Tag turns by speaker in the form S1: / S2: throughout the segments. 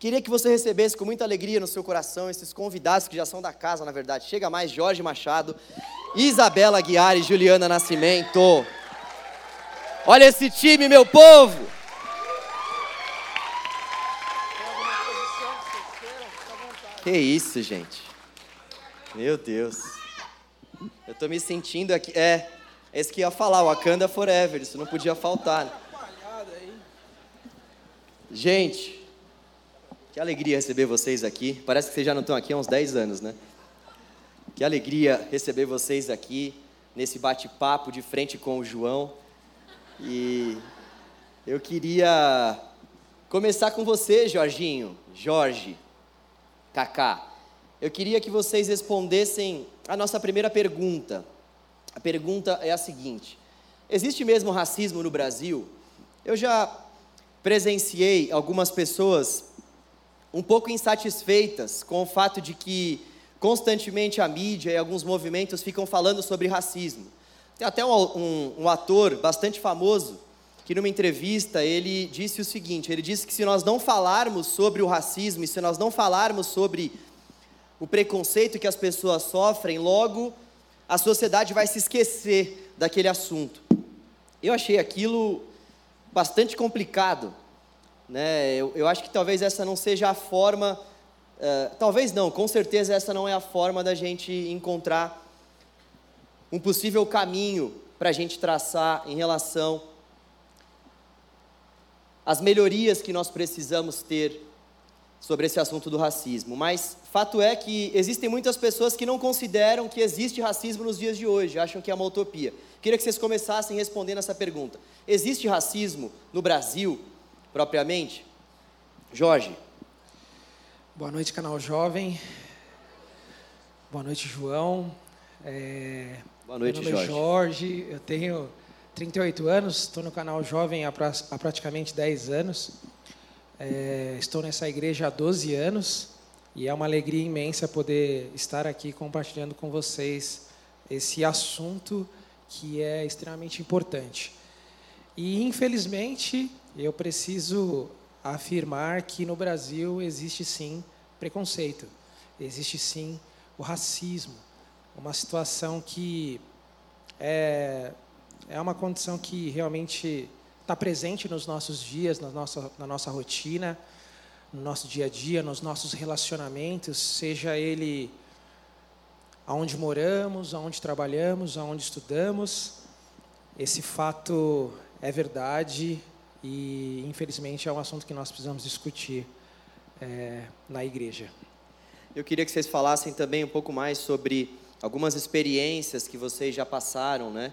S1: Queria que você recebesse com muita alegria no seu coração esses convidados que já são da casa, na verdade. Chega mais Jorge Machado, Isabela Aguiar e Juliana Nascimento. Olha esse time, meu povo! Que isso, gente. Meu Deus. Eu tô me sentindo aqui. É, esse que ia falar, Wakanda Forever, isso não podia faltar. Né? Gente, que alegria receber vocês aqui. Parece que vocês já não estão aqui há uns 10 anos, né? Que alegria receber vocês aqui nesse bate-papo de frente com o João. E eu queria começar com você, Jorginho, Jorge, Kaká. Eu queria que vocês respondessem a nossa primeira pergunta. A pergunta é a seguinte: Existe mesmo racismo no Brasil? Eu já presenciei algumas pessoas um pouco insatisfeitas com o fato de que constantemente a mídia e alguns movimentos ficam falando sobre racismo. Tem até um, um, um, ator bastante famoso que numa entrevista ele disse o seguinte: ele disse que se nós não falarmos sobre o racismo e se nós não falarmos sobre o preconceito que as pessoas sofrem, logo a sociedade vai se esquecer daquele assunto. Eu achei aquilo bastante complicado, né? Eu, eu acho que talvez essa não seja a forma, uh, talvez não, com certeza essa não é a forma da gente encontrar um possível caminho para a gente traçar em relação às melhorias que nós precisamos ter sobre esse assunto do racismo. Mas fato é que existem muitas pessoas que não consideram que existe racismo nos dias de hoje, acham que é uma utopia. Queria que vocês começassem respondendo essa pergunta: existe racismo no Brasil? Propriamente? Jorge.
S2: Boa noite, canal Jovem. Boa noite, João.
S1: É... Boa noite, Meu
S2: nome Jorge. É Jorge. Eu tenho 38 anos, estou no canal Jovem há, pra... há praticamente 10 anos. É... Estou nessa igreja há 12 anos e é uma alegria imensa poder estar aqui compartilhando com vocês esse assunto que é extremamente importante. E infelizmente eu preciso afirmar que no Brasil existe sim preconceito, existe sim o racismo, uma situação que é, é uma condição que realmente está presente nos nossos dias, na nossa, na nossa rotina, no nosso dia a dia, nos nossos relacionamentos, seja ele aonde moramos, aonde trabalhamos, aonde estudamos. Esse fato é verdade e, infelizmente, é um assunto que nós precisamos discutir é, na igreja.
S1: Eu queria que vocês falassem também um pouco mais sobre algumas experiências que vocês já passaram, né?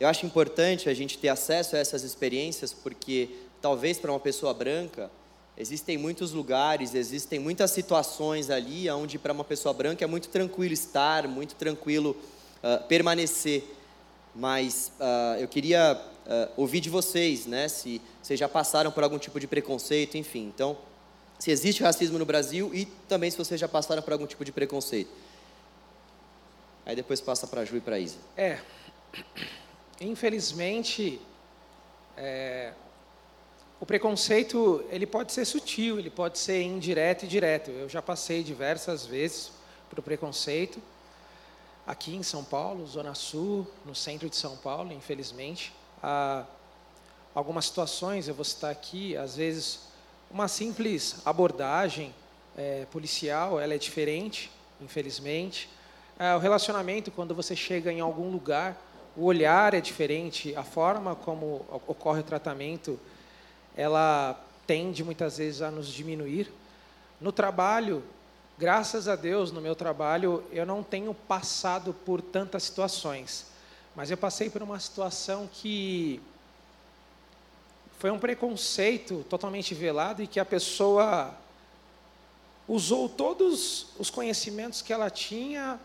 S1: Eu acho importante a gente ter acesso a essas experiências, porque talvez para uma pessoa branca existem muitos lugares, existem muitas situações ali onde para uma pessoa branca é muito tranquilo estar, muito tranquilo uh, permanecer. Mas uh, eu queria uh, ouvir de vocês, né? Se vocês já passaram por algum tipo de preconceito, enfim. Então, se existe racismo no Brasil e também se vocês já passaram por algum tipo de preconceito. Aí depois passa para a Ju e para a Isa.
S2: É. Infelizmente, é, o preconceito ele pode ser sutil, ele pode ser indireto e direto. Eu já passei diversas vezes por preconceito aqui em São Paulo, Zona Sul, no centro de São Paulo, infelizmente algumas situações, eu vou citar aqui, às vezes uma simples abordagem é, policial, ela é diferente, infelizmente. É, o relacionamento, quando você chega em algum lugar, o olhar é diferente, a forma como ocorre o tratamento, ela tende muitas vezes a nos diminuir. No trabalho, graças a Deus, no meu trabalho, eu não tenho passado por tantas situações. Mas eu passei por uma situação que foi um preconceito totalmente velado e que a pessoa usou todos os conhecimentos que ela tinha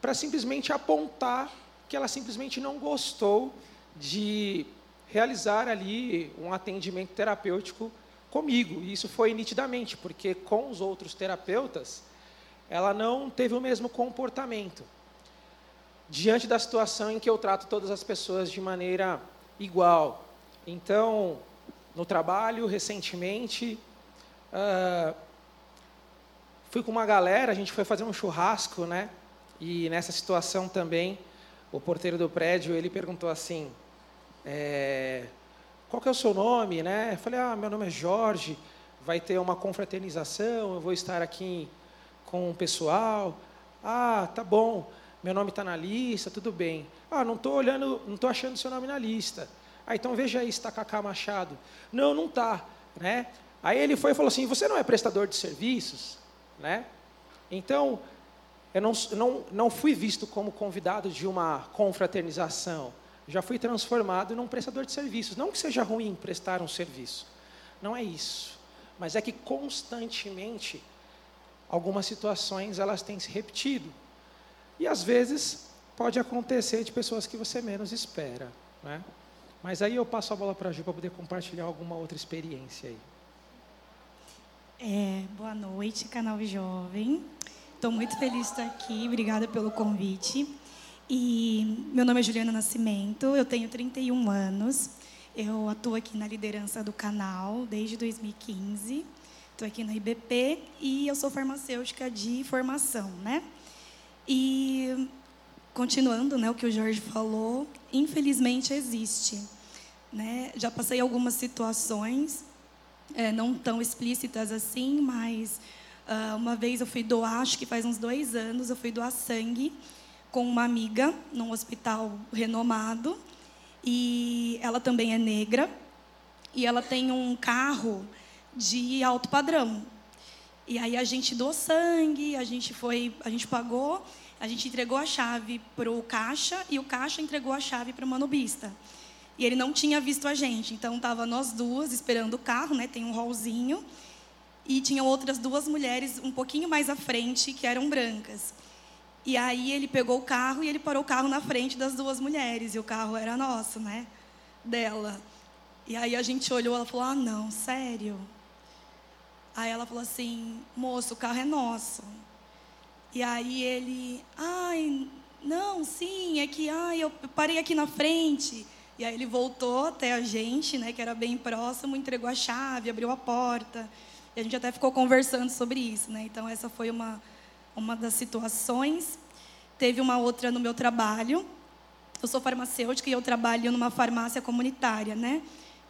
S2: para simplesmente apontar que ela simplesmente não gostou de realizar ali um atendimento terapêutico comigo. E isso foi nitidamente, porque com os outros terapeutas, ela não teve o mesmo comportamento diante da situação em que eu trato todas as pessoas de maneira igual. Então, no trabalho, recentemente, uh, fui com uma galera, a gente foi fazer um churrasco, né? E nessa situação também, o porteiro do prédio, ele perguntou assim, é, qual que é o seu nome, né? Eu falei, ah, meu nome é Jorge, vai ter uma confraternização, eu vou estar aqui com o pessoal. Ah, tá bom, meu nome está na lista, tudo bem. Ah, não estou olhando, não estou achando seu nome na lista. Ah, então veja aí, está Cacá Machado. Não, não está, né? Aí ele foi e falou assim, você não é prestador de serviços, né? Então, eu não, não, não fui visto como convidado de uma confraternização. Já fui transformado num prestador de serviços. Não que seja ruim prestar um serviço. Não é isso. Mas é que constantemente algumas situações elas têm se repetido. E às vezes pode acontecer de pessoas que você menos espera. Né? Mas aí eu passo a bola para a Ju para poder compartilhar alguma outra experiência aí.
S3: É, boa noite, canal Jovem. Estou muito feliz de estar aqui, obrigada pelo convite. E meu nome é Juliana Nascimento, eu tenho 31 anos, eu atuo aqui na liderança do canal desde 2015, estou aqui na IBP e eu sou farmacêutica de formação, né? E continuando, né, o que o Jorge falou, infelizmente existe, né? Já passei algumas situações, é, não tão explícitas assim, mas Uh, uma vez eu fui doar, acho que faz uns dois anos, eu fui doar sangue com uma amiga num hospital renomado. E ela também é negra. E ela tem um carro de alto padrão. E aí a gente doou sangue, a gente foi, a gente pagou, a gente entregou a chave para o caixa e o caixa entregou a chave para o manobista. E ele não tinha visto a gente, então tava nós duas esperando o carro, né? Tem um rolzinho e tinham outras duas mulheres um pouquinho mais à frente que eram brancas. E aí ele pegou o carro e ele parou o carro na frente das duas mulheres e o carro era nosso, né? Dela. E aí a gente olhou, ela falou: "Ah, não, sério?" Aí ela falou assim: "Moço, o carro é nosso." E aí ele: "Ai, não, sim, é que ai, eu parei aqui na frente." E aí ele voltou até a gente, né, que era bem próximo, entregou a chave, abriu a porta. E a gente até ficou conversando sobre isso, né? Então essa foi uma uma das situações. Teve uma outra no meu trabalho. Eu sou farmacêutica e eu trabalho numa farmácia comunitária, né?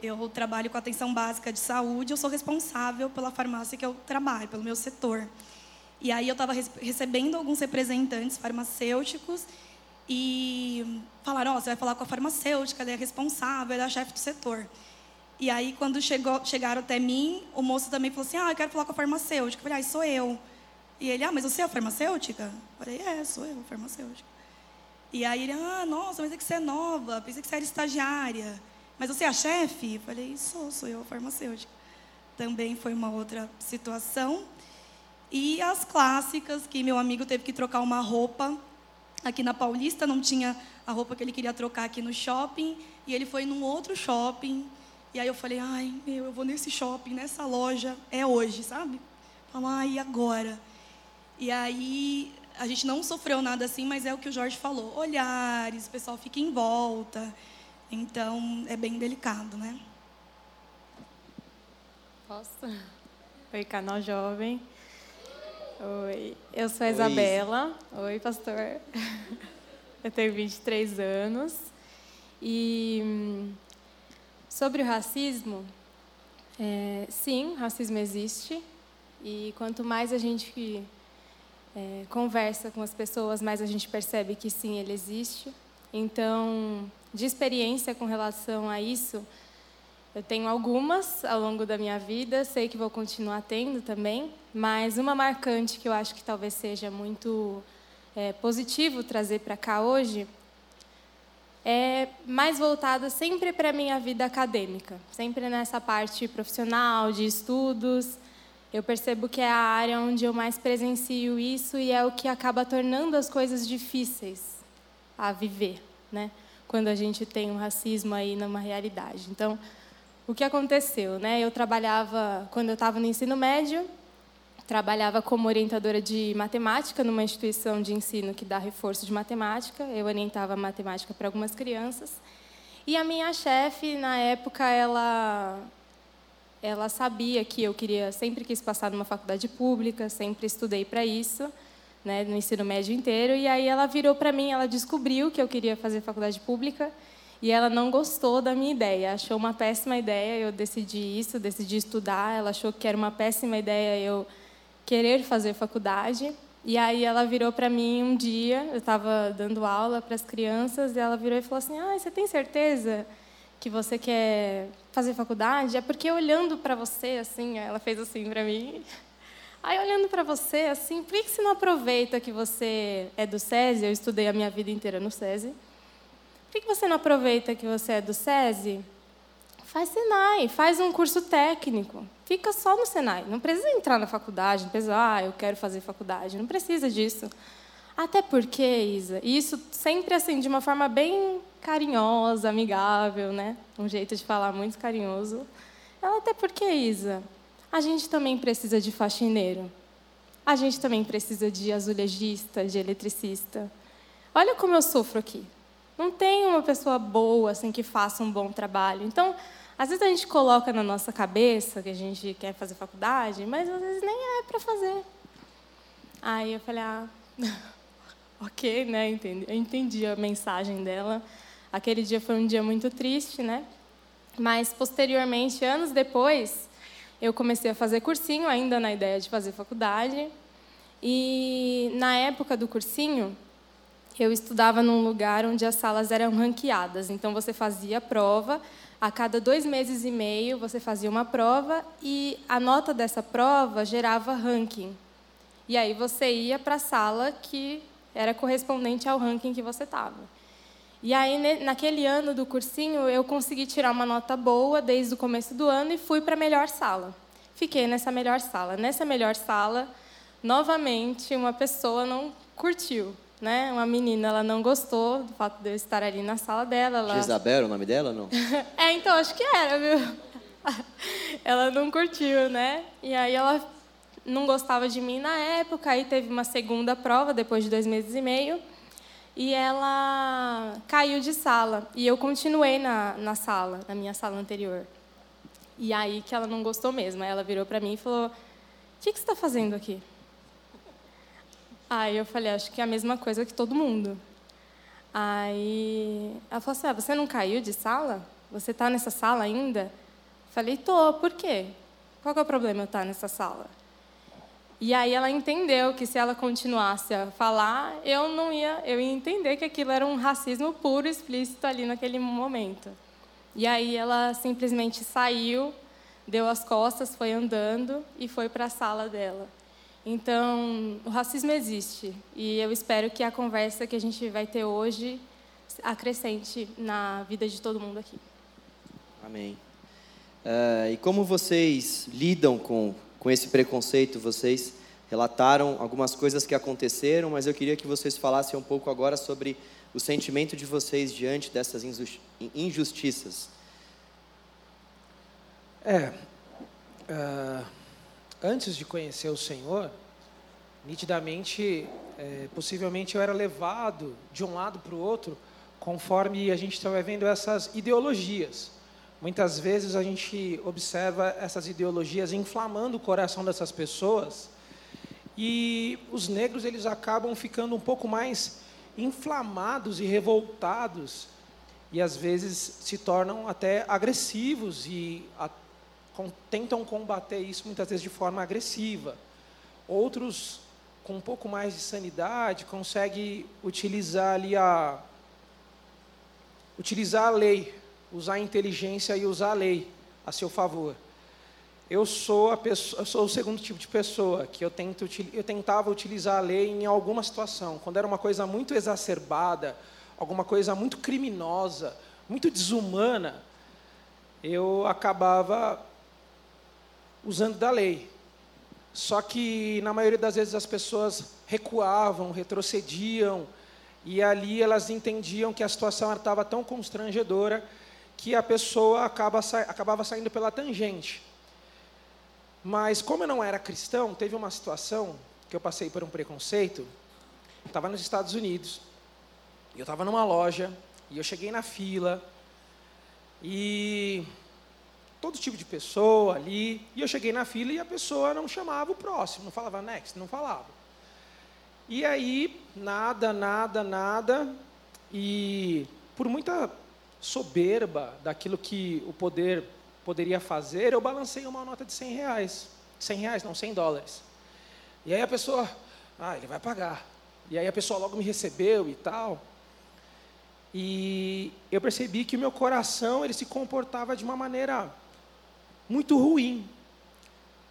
S3: Eu trabalho com atenção básica de saúde, eu sou responsável pela farmácia que eu trabalho, pelo meu setor. E aí eu estava recebendo alguns representantes farmacêuticos e falaram: oh, você vai falar com a farmacêutica, ela é responsável, ela é a chefe do setor. E aí, quando chegou, chegaram até mim, o moço também falou assim: Ah, eu quero falar com a farmacêutica. Eu falei: Ah, sou eu. E ele: Ah, mas você é a farmacêutica? Eu falei: É, sou eu, farmacêutica. E aí ele: Ah, nossa, mas é que você é nova, pensei que você era estagiária. Mas você é a chefe? Eu falei: Sou, sou eu, farmacêutica. Também foi uma outra situação. E as clássicas, que meu amigo teve que trocar uma roupa aqui na Paulista, não tinha a roupa que ele queria trocar aqui no shopping, e ele foi num outro shopping e aí eu falei, ai, meu, eu vou nesse shopping, nessa loja, é hoje, sabe? Falar, ai, agora? E aí a gente não sofreu nada assim, mas é o que o Jorge falou, olhares, o pessoal fica em volta. Então é bem delicado, né?
S4: Posso? Oi, canal jovem. Oi, eu sou a Isabela. Oi, Oi pastor. Eu tenho 23 anos. E hum, Sobre o racismo, é, sim, racismo existe. E quanto mais a gente é, conversa com as pessoas, mais a gente percebe que sim, ele existe. Então, de experiência com relação a isso, eu tenho algumas ao longo da minha vida, sei que vou continuar tendo também, mas uma marcante que eu acho que talvez seja muito é, positivo trazer para cá hoje é mais voltada sempre para a minha vida acadêmica, sempre nessa parte profissional, de estudos. Eu percebo que é a área onde eu mais presencio isso e é o que acaba tornando as coisas difíceis a viver, né? Quando a gente tem um racismo aí numa realidade. Então, o que aconteceu, né? Eu trabalhava quando eu estava no ensino médio, trabalhava como orientadora de matemática numa instituição de ensino que dá reforço de matemática. Eu orientava matemática para algumas crianças. E a minha chefe, na época, ela ela sabia que eu queria, sempre quis passar numa faculdade pública, sempre estudei para isso, né, no ensino médio inteiro. E aí ela virou para mim, ela descobriu que eu queria fazer faculdade pública e ela não gostou da minha ideia, achou uma péssima ideia eu decidi isso, decidi estudar. Ela achou que era uma péssima ideia eu querer fazer faculdade. E aí ela virou para mim um dia, eu estava dando aula para as crianças, e ela virou e falou assim: "Ah, você tem certeza que você quer fazer faculdade? É porque olhando para você assim, ela fez assim para mim. Aí olhando para você assim, por que você não aproveita que você é do SESI? Eu estudei a minha vida inteira no SESI. Por que você não aproveita que você é do SESI? Faz Senai, faz um curso técnico. Fica só no Senai. Não precisa entrar na faculdade, não precisa, ah, eu quero fazer faculdade. Não precisa disso. Até porque, Isa, isso sempre assim, de uma forma bem carinhosa, amigável, né? Um jeito de falar muito carinhoso. Ela, até porque, Isa, a gente também precisa de faxineiro. A gente também precisa de azulejista, de eletricista. Olha como eu sofro aqui. Não tem uma pessoa boa assim que faça um bom trabalho. Então, às vezes a gente coloca na nossa cabeça que a gente quer fazer faculdade, mas às vezes nem é para fazer. Aí eu falei, ah, ok, né? Entendi, eu entendi a mensagem dela. Aquele dia foi um dia muito triste, né? Mas posteriormente, anos depois, eu comecei a fazer cursinho, ainda na ideia de fazer faculdade. E na época do cursinho, eu estudava num lugar onde as salas eram ranqueadas. Então, você fazia a prova, a cada dois meses e meio você fazia uma prova e a nota dessa prova gerava ranking. E aí você ia para a sala que era correspondente ao ranking que você estava. E aí, naquele ano do cursinho, eu consegui tirar uma nota boa desde o começo do ano e fui para a melhor sala. Fiquei nessa melhor sala. Nessa melhor sala, novamente, uma pessoa não curtiu né? Uma menina, ela não gostou do fato de eu estar ali na sala dela. Ela...
S1: Jezabel, o nome dela, não?
S4: é, então, acho que era, viu? ela não curtiu, né? E aí ela não gostava de mim na época, aí teve uma segunda prova, depois de dois meses e meio, e ela caiu de sala. E eu continuei na, na sala, na minha sala anterior. E aí que ela não gostou mesmo. Ela virou para mim e falou: O que, que você está fazendo aqui? Aí eu falei, acho que é a mesma coisa que todo mundo. Aí ela falou assim, ah, você não caiu de sala? Você está nessa sala ainda? Falei, tô, por quê? Qual é o problema eu estar nessa sala? E aí ela entendeu que se ela continuasse a falar, eu não ia, eu ia entender que aquilo era um racismo puro e explícito ali naquele momento. E aí ela simplesmente saiu, deu as costas, foi andando e foi para a sala dela. Então, o racismo existe e eu espero que a conversa que a gente vai ter hoje acrescente na vida de todo mundo aqui.
S1: Amém. Uh, e como vocês lidam com, com esse preconceito? Vocês relataram algumas coisas que aconteceram, mas eu queria que vocês falassem um pouco agora sobre o sentimento de vocês diante dessas injustiças.
S2: É. Uh antes de conhecer o Senhor, nitidamente, é, possivelmente eu era levado de um lado para o outro, conforme a gente estava vendo essas ideologias. Muitas vezes a gente observa essas ideologias inflamando o coração dessas pessoas e os negros eles acabam ficando um pouco mais inflamados e revoltados e às vezes se tornam até agressivos e tentam combater isso muitas vezes de forma agressiva. Outros, com um pouco mais de sanidade, conseguem utilizar ali a utilizar a lei, usar a inteligência e usar a lei a seu favor. Eu sou a pessoa, eu sou o segundo tipo de pessoa que eu tento eu tentava utilizar a lei em alguma situação, quando era uma coisa muito exacerbada, alguma coisa muito criminosa, muito desumana, eu acabava usando da lei. Só que, na maioria das vezes, as pessoas recuavam, retrocediam, e ali elas entendiam que a situação estava tão constrangedora que a pessoa acaba, acabava saindo pela tangente. Mas, como eu não era cristão, teve uma situação que eu passei por um preconceito. Estava nos Estados Unidos, eu estava numa loja, e eu cheguei na fila, e todo tipo de pessoa ali. E eu cheguei na fila e a pessoa não chamava o próximo, não falava next, não falava. E aí, nada, nada, nada. E por muita soberba daquilo que o poder poderia fazer, eu balancei uma nota de 100 reais. 100 reais, não, 100 dólares. E aí a pessoa, ah, ele vai pagar. E aí a pessoa logo me recebeu e tal. E eu percebi que o meu coração ele se comportava de uma maneira muito ruim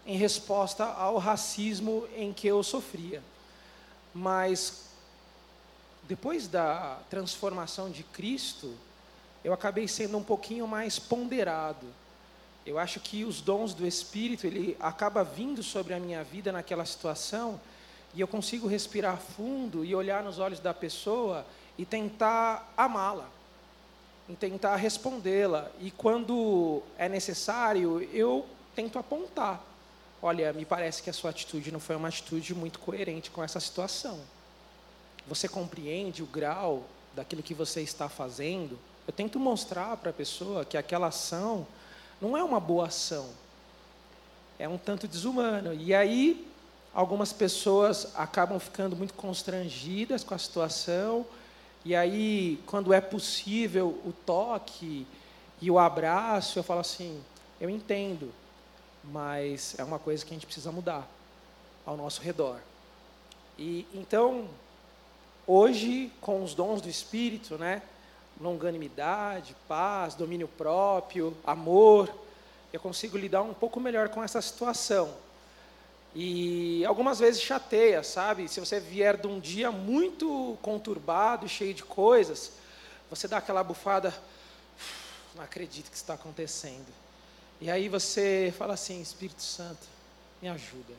S2: em resposta ao racismo em que eu sofria. Mas depois da transformação de Cristo, eu acabei sendo um pouquinho mais ponderado. Eu acho que os dons do Espírito, ele acaba vindo sobre a minha vida naquela situação, e eu consigo respirar fundo e olhar nos olhos da pessoa e tentar amá-la, e tentar respondê-la. E quando é necessário, eu tento apontar. Olha, me parece que a sua atitude não foi uma atitude muito coerente com essa situação. Você compreende o grau daquilo que você está fazendo? Eu tento mostrar para a pessoa que aquela ação não é uma boa ação. É um tanto desumano. E aí, algumas pessoas acabam ficando muito constrangidas com a situação e aí, quando é possível o toque e o abraço, eu falo assim: eu entendo, mas é uma coisa que a gente precisa mudar ao nosso redor. E então, hoje, com os dons do Espírito, né, longanimidade, paz, domínio próprio, amor, eu consigo lidar um pouco melhor com essa situação. E algumas vezes chateia, sabe? Se você vier de um dia muito conturbado, cheio de coisas, você dá aquela bufada, não acredito que está acontecendo. E aí você fala assim: Espírito Santo, me ajuda.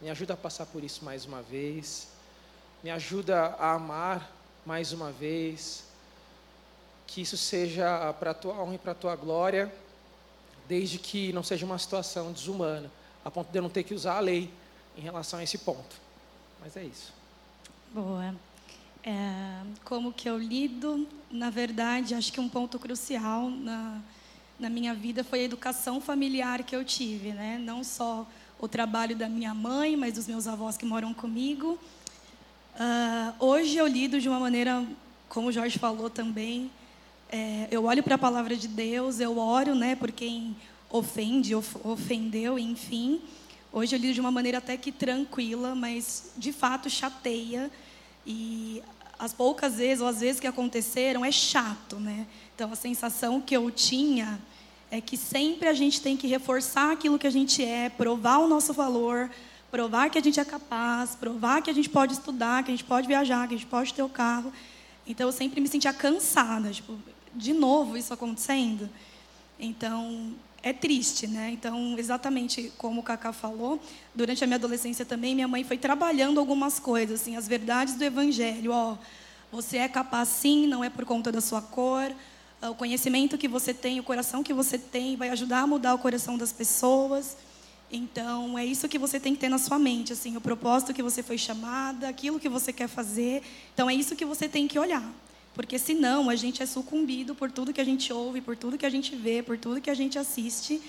S2: Me ajuda a passar por isso mais uma vez. Me ajuda a amar mais uma vez. Que isso seja para a tua honra e para a tua glória, desde que não seja uma situação desumana a ponto de eu não ter que usar a lei em relação a esse ponto. Mas é isso.
S3: Boa. É, como que eu lido? Na verdade, acho que um ponto crucial na, na minha vida foi a educação familiar que eu tive, né? Não só o trabalho da minha mãe, mas dos meus avós que moram comigo. Uh, hoje eu lido de uma maneira, como o Jorge falou também, é, eu olho para a palavra de Deus, eu oro, né, por quem ofende, of, ofendeu, enfim. Hoje eu lido de uma maneira até que tranquila, mas de fato chateia. E as poucas vezes, ou as vezes que aconteceram, é chato, né? Então a sensação que eu tinha é que sempre a gente tem que reforçar aquilo que a gente é, provar o nosso valor, provar que a gente é capaz, provar que a gente pode estudar, que a gente pode viajar, que a gente pode ter o carro. Então eu sempre me sentia cansada, tipo, de novo isso acontecendo. Então, é triste, né? Então, exatamente como o Cacá falou, durante a minha adolescência também, minha mãe foi trabalhando algumas coisas, assim, as verdades do Evangelho. Ó, você é capaz sim, não é por conta da sua cor. Ah, o conhecimento que você tem, o coração que você tem, vai ajudar a mudar o coração das pessoas. Então, é isso que você tem que ter na sua mente, assim, o propósito que você foi chamada, aquilo que você quer fazer. Então, é isso que você tem que olhar. Porque senão a gente é sucumbido por tudo que a gente ouve, por tudo que a gente vê, por tudo que a gente assiste.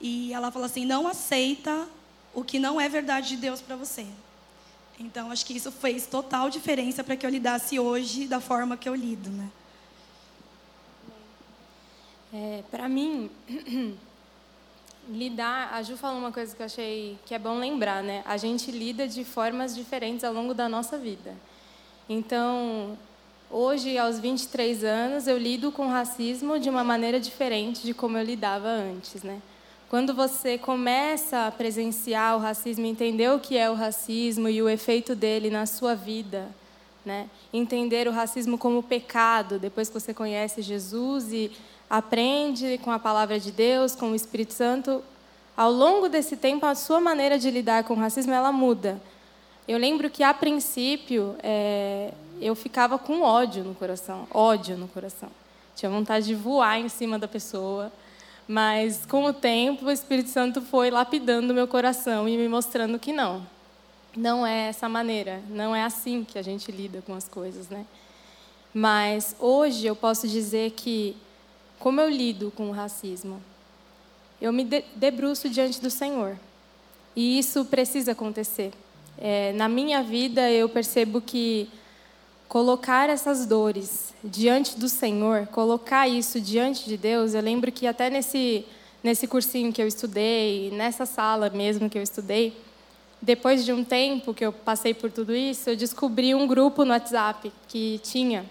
S3: E ela fala assim: não aceita o que não é verdade de Deus para você. Então acho que isso fez total diferença para que eu lidasse hoje da forma que eu lido, né?
S4: É, para mim, lidar, a Ju falou uma coisa que eu achei que é bom lembrar, né? A gente lida de formas diferentes ao longo da nossa vida. Então, Hoje, aos 23 anos, eu lido com racismo de uma maneira diferente de como eu lidava antes, né? Quando você começa a presenciar o racismo, entender o que é o racismo e o efeito dele na sua vida, né? Entender o racismo como pecado, depois que você conhece Jesus e aprende com a palavra de Deus, com o Espírito Santo, ao longo desse tempo a sua maneira de lidar com o racismo ela muda. Eu lembro que a princípio é, eu ficava com ódio no coração, ódio no coração. Tinha vontade de voar em cima da pessoa, mas com o tempo o Espírito Santo foi lapidando meu coração e me mostrando que não. Não é essa maneira, não é assim que a gente lida com as coisas, né? Mas hoje eu posso dizer que como eu lido com o racismo? eu me debruço diante do Senhor. E isso precisa acontecer. É, na minha vida, eu percebo que colocar essas dores diante do Senhor, colocar isso diante de Deus, eu lembro que até nesse, nesse cursinho que eu estudei, nessa sala mesmo que eu estudei, depois de um tempo que eu passei por tudo isso, eu descobri um grupo no WhatsApp que tinha.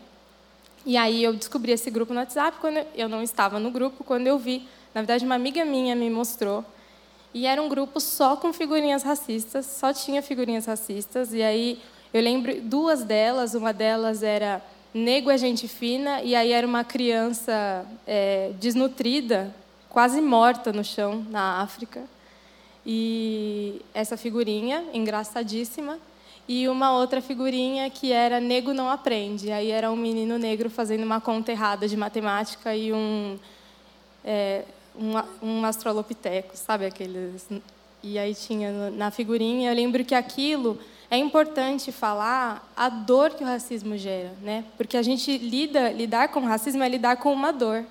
S4: E aí eu descobri esse grupo no WhatsApp quando eu não estava no grupo, quando eu vi, na verdade uma amiga minha me mostrou e era um grupo só com figurinhas racistas, só tinha figurinhas racistas. E aí eu lembro duas delas, uma delas era Nego é gente fina, e aí era uma criança é, desnutrida, quase morta no chão, na África. E essa figurinha, engraçadíssima. E uma outra figurinha que era Nego não aprende. Aí era um menino negro fazendo uma conta errada de matemática e um. É, um, um astrolopiteco, sabe aqueles? E aí tinha na figurinha, eu lembro que aquilo é importante falar a dor que o racismo gera, né? Porque a gente lida, lidar com o racismo é lidar com uma dor.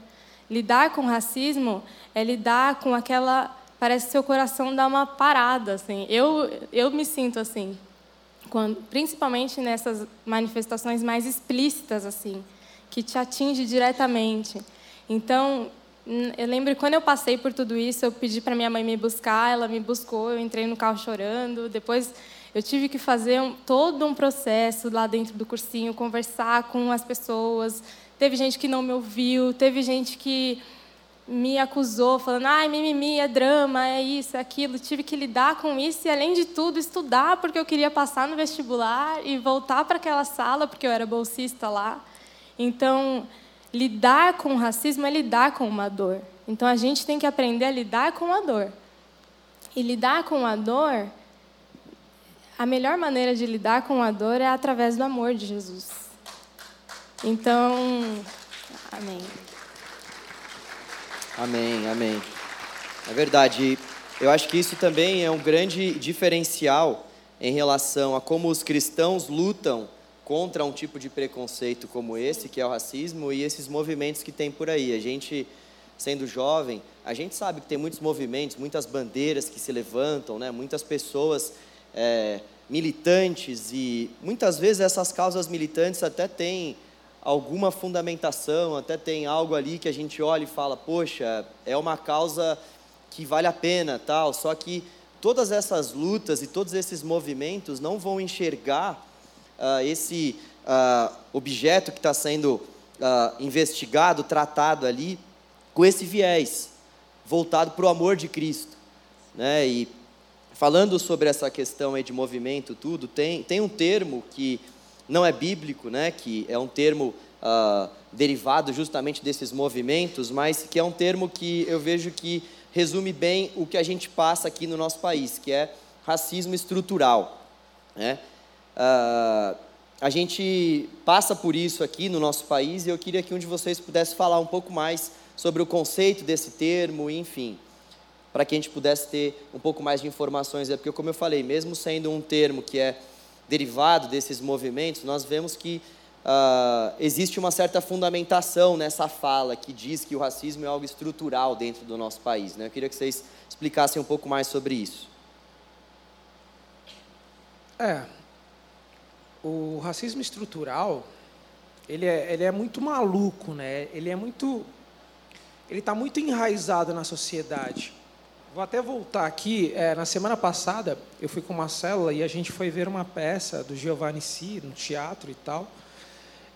S4: Lidar com o racismo é lidar com aquela parece que seu coração dá uma parada, assim. Eu eu me sinto assim, quando, principalmente nessas manifestações mais explícitas assim, que te atinge diretamente. Então, eu lembro quando eu passei por tudo isso, eu pedi para minha mãe me buscar, ela me buscou, eu entrei no carro chorando. Depois eu tive que fazer um, todo um processo lá dentro do cursinho, conversar com as pessoas. Teve gente que não me ouviu, teve gente que me acusou, falando: ai, mimimi, é drama, é isso, é aquilo. Tive que lidar com isso e, além de tudo, estudar, porque eu queria passar no vestibular e voltar para aquela sala, porque eu era bolsista lá. Então, lidar com o racismo é lidar com uma dor. Então a gente tem que aprender a lidar com a dor. E lidar com a dor, a melhor maneira de lidar com a dor é através do amor de Jesus. Então, amém.
S1: Amém, amém. É verdade. Eu acho que isso também é um grande diferencial em relação a como os cristãos lutam contra um tipo de preconceito como esse, que é o racismo, e esses movimentos que tem por aí. A gente, sendo jovem, a gente sabe que tem muitos movimentos, muitas bandeiras que se levantam, né? muitas pessoas é, militantes, e muitas vezes essas causas militantes até têm alguma fundamentação, até tem algo ali que a gente olha e fala, poxa, é uma causa que vale a pena, tal. Só que todas essas lutas e todos esses movimentos não vão enxergar uh, esse uh, objeto que está sendo uh, investigado, tratado ali, com esse viés, voltado para o amor de Cristo. Né? E falando sobre essa questão aí de movimento, tudo, tem, tem um termo que não é bíblico, né? que é um termo derivado justamente desses movimentos, mas que é um termo que eu vejo que resume bem o que a gente passa aqui no nosso país, que é racismo estrutural. Né? Uh, a gente passa por isso aqui no nosso país e eu queria que um de vocês pudesse falar um pouco mais sobre o conceito desse termo, enfim, para que a gente pudesse ter um pouco mais de informações. É porque, como eu falei, mesmo sendo um termo que é derivado desses movimentos, nós vemos que uh, existe uma certa fundamentação nessa fala que diz que o racismo é algo estrutural dentro do nosso país. Né? Eu queria que vocês explicassem um pouco mais sobre isso.
S2: É, o racismo estrutural, ele é, ele é muito maluco, né? Ele é muito, ele está muito enraizado na sociedade. Vou até voltar aqui. É, na semana passada, eu fui com uma célula e a gente foi ver uma peça do Giovanni Si no teatro e tal.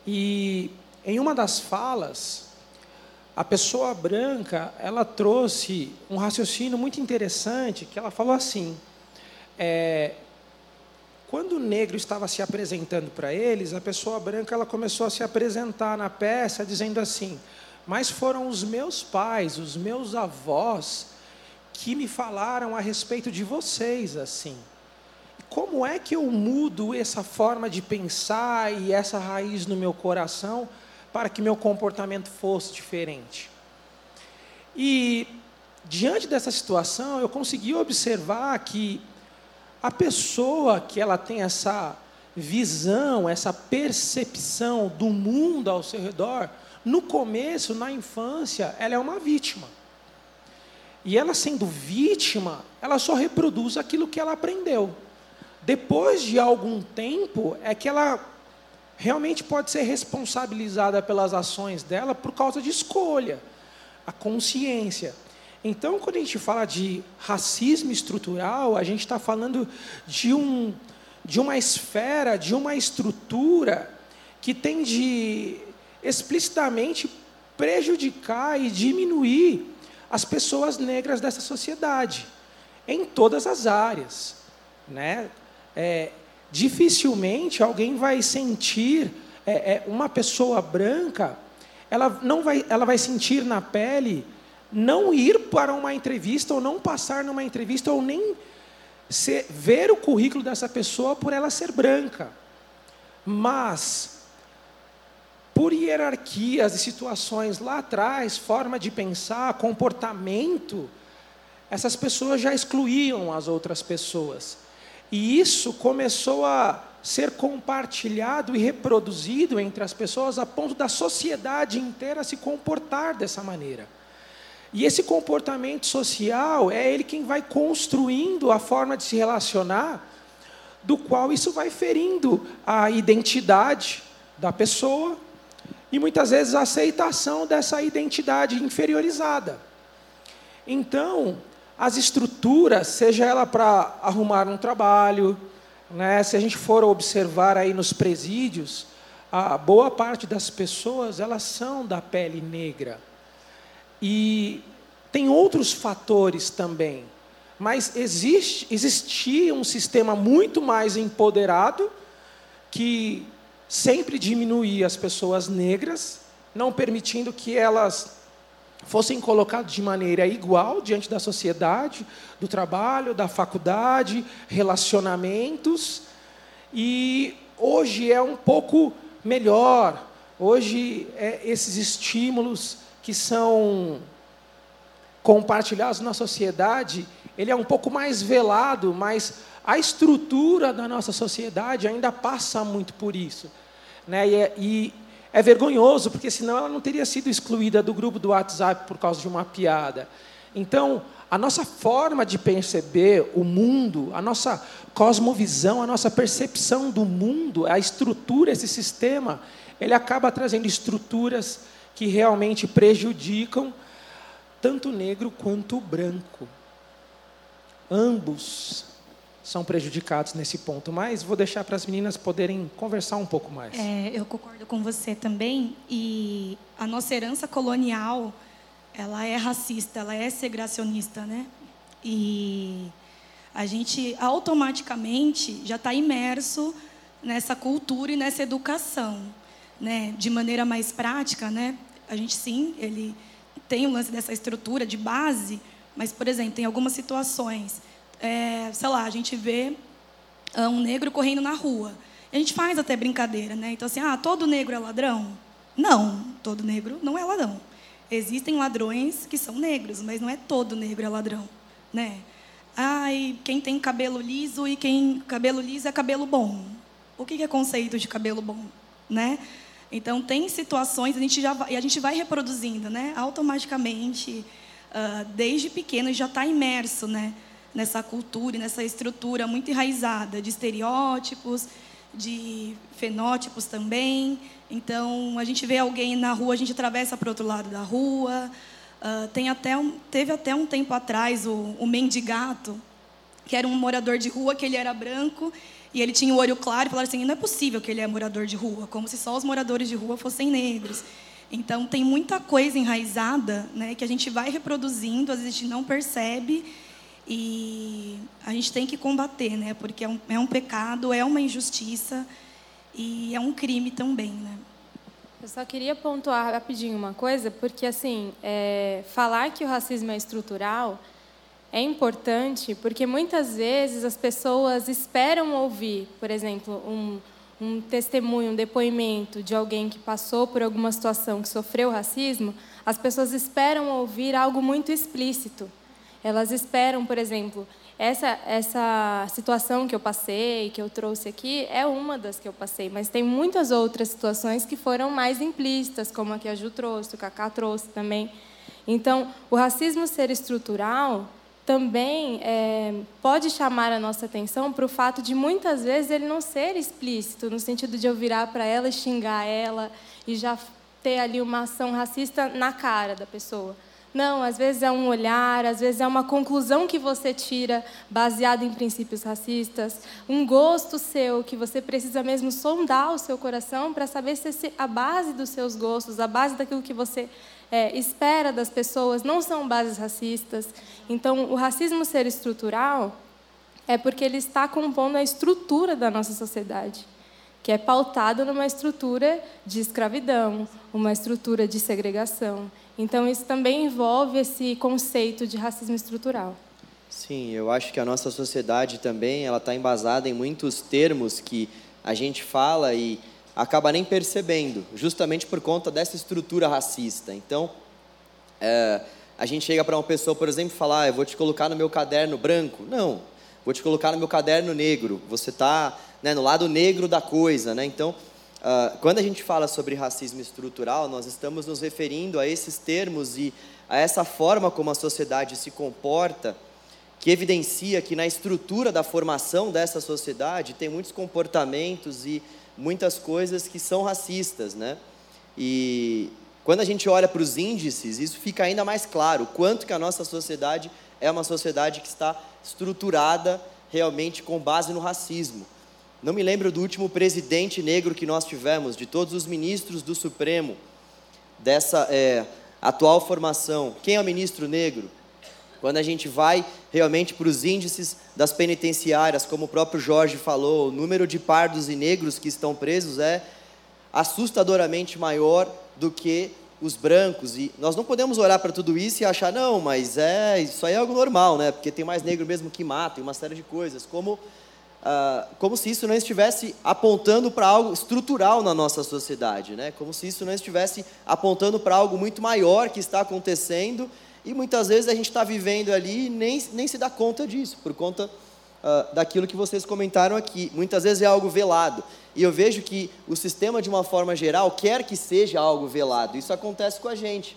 S2: E em uma das falas, a pessoa branca, ela trouxe um raciocínio muito interessante, que ela falou assim: é, quando o negro estava se apresentando para eles, a pessoa branca ela começou a se apresentar na peça dizendo assim: "Mas foram os meus pais, os meus avós que me falaram a respeito de vocês assim. Como é que eu mudo essa forma de pensar e essa raiz no meu coração para que meu comportamento fosse diferente?" E diante dessa situação, eu consegui observar que a pessoa que ela tem essa visão, essa percepção do mundo ao seu redor, no começo, na infância, ela é uma vítima. E ela sendo vítima, ela só reproduz aquilo que ela aprendeu. Depois de algum tempo, é que ela realmente pode ser responsabilizada pelas ações dela por causa de escolha, a consciência. Então, quando a gente fala de racismo estrutural, a gente está falando de, um, de uma esfera, de uma estrutura que tem de explicitamente prejudicar e diminuir as pessoas negras dessa sociedade, em todas as áreas. Né? É, dificilmente alguém vai sentir, é, é, uma pessoa branca, ela, não vai, ela vai sentir na pele não ir para uma entrevista ou não passar numa entrevista ou nem ser, ver o currículo dessa pessoa por ela ser branca. Mas, por hierarquias e situações lá atrás, forma de pensar, comportamento, essas pessoas já excluíam as outras pessoas. E isso começou a ser compartilhado e reproduzido entre as pessoas a ponto da sociedade inteira se comportar dessa maneira. E esse comportamento social é ele quem vai construindo a forma de se relacionar, do qual isso vai ferindo a identidade da pessoa e muitas vezes a aceitação dessa identidade inferiorizada. Então, as estruturas, seja ela para arrumar um trabalho, né, se a gente for observar aí nos presídios, a boa parte das pessoas elas são da pele negra. E tem outros fatores também, mas existe, existia um sistema muito mais empoderado que sempre diminuía as pessoas negras, não permitindo que elas fossem colocadas de maneira igual diante da sociedade, do trabalho, da faculdade, relacionamentos. E hoje é um pouco melhor. Hoje é, esses estímulos que são compartilhados na sociedade, ele é um pouco mais velado, mas a estrutura da nossa sociedade ainda passa muito por isso. Né? E, é, e é vergonhoso, porque senão ela não teria sido excluída do grupo do WhatsApp por causa de uma piada. Então, a nossa forma de perceber o mundo, a nossa cosmovisão, a nossa percepção do mundo, a estrutura, esse sistema, ele acaba trazendo estruturas que realmente prejudicam tanto o negro quanto o branco. Ambos são prejudicados nesse ponto, mas vou deixar para as meninas poderem conversar um pouco mais.
S3: É, eu concordo com você também, e a nossa herança colonial, ela é racista, ela é segregacionista, né? E a gente automaticamente já está imerso nessa cultura e nessa educação, né? De maneira mais prática, né? A gente sim, ele tem o lance dessa estrutura de base, mas, por exemplo, em algumas situações é, sei lá, a gente vê ah, um negro correndo na rua. A gente faz até brincadeira, né? Então, assim, ah, todo negro é ladrão? Não, todo negro não é ladrão. Existem ladrões que são negros, mas não é todo negro é ladrão, né? Ai, quem tem cabelo liso e quem cabelo liso é cabelo bom. O que é conceito de cabelo bom, né? Então tem situações a gente já vai, e a gente vai reproduzindo, né? Automaticamente, uh, desde pequeno já está imerso, né? Nessa cultura e nessa estrutura muito enraizada de estereótipos, de fenótipos também. Então, a gente vê alguém na rua, a gente atravessa para o outro lado da rua. Uh, tem até um, teve até um tempo atrás o, o mendigato, que era um morador de rua, que ele era branco e ele tinha o olho claro e falaram assim: não é possível que ele é morador de rua, como se só os moradores de rua fossem negros. Então, tem muita coisa enraizada né, que a gente vai reproduzindo, às vezes a gente não percebe e a gente tem que combater, né? Porque é um, é um pecado, é uma injustiça e é um crime também, né?
S4: Eu só queria pontuar rapidinho uma coisa, porque assim, é, falar que o racismo é estrutural é importante, porque muitas vezes as pessoas esperam ouvir, por exemplo, um, um testemunho, um depoimento de alguém que passou por alguma situação que sofreu racismo, as pessoas esperam ouvir algo muito explícito. Elas esperam, por exemplo, essa, essa situação que eu passei, que eu trouxe aqui, é uma das que eu passei, mas tem muitas outras situações que foram mais implícitas, como a que a Ju trouxe, o Cacá trouxe também. Então, o racismo ser estrutural também é, pode chamar a nossa atenção para o fato de muitas vezes ele não ser explícito, no sentido de eu virar para ela xingar ela e já ter ali uma ação racista na cara da pessoa. Não, às vezes é um olhar, às vezes é uma conclusão que você tira baseada em princípios racistas, um gosto seu que você precisa mesmo sondar o seu coração para saber se a base dos seus gostos, a base daquilo que você é, espera das pessoas não são bases racistas. Então, o racismo ser estrutural é porque ele está compondo a estrutura da nossa sociedade, que é pautada numa estrutura de escravidão, uma estrutura de segregação. Então, isso também envolve esse conceito de racismo estrutural.
S1: Sim, eu acho que a nossa sociedade também ela está embasada em muitos termos que a gente fala e acaba nem percebendo, justamente por conta dessa estrutura racista. Então, é, a gente chega para uma pessoa, por exemplo, e fala: ah, eu vou te colocar no meu caderno branco. Não, vou te colocar no meu caderno negro. Você está né, no lado negro da coisa. Né? Então, uh, quando a gente fala sobre racismo estrutural, nós estamos nos referindo a esses termos e a essa forma como a sociedade se comporta, que evidencia que na estrutura da formação dessa sociedade tem muitos comportamentos e muitas coisas que são racistas, né? E quando a gente olha para os índices, isso fica ainda mais claro, quanto que a nossa sociedade é uma sociedade que está estruturada realmente com base no racismo. Não me lembro do último presidente negro que nós tivemos, de todos os ministros do Supremo, dessa é, atual formação. Quem é o ministro negro? Quando a gente vai realmente para os índices das penitenciárias, como o próprio Jorge falou, o número de pardos e negros que estão presos é assustadoramente maior do que os brancos. E nós não podemos olhar para tudo isso e achar, não, mas é, isso aí é algo normal, né? Porque tem mais negro mesmo que mata, e uma série de coisas. Como, ah, como se isso não estivesse apontando para algo estrutural na nossa sociedade, né? Como se isso não estivesse apontando para algo muito maior que está acontecendo e muitas vezes a gente está vivendo ali e nem, nem se dá conta disso, por conta uh, daquilo que vocês comentaram aqui. Muitas vezes é algo velado. E eu vejo que o sistema, de uma forma geral, quer que seja algo velado. Isso acontece com a gente.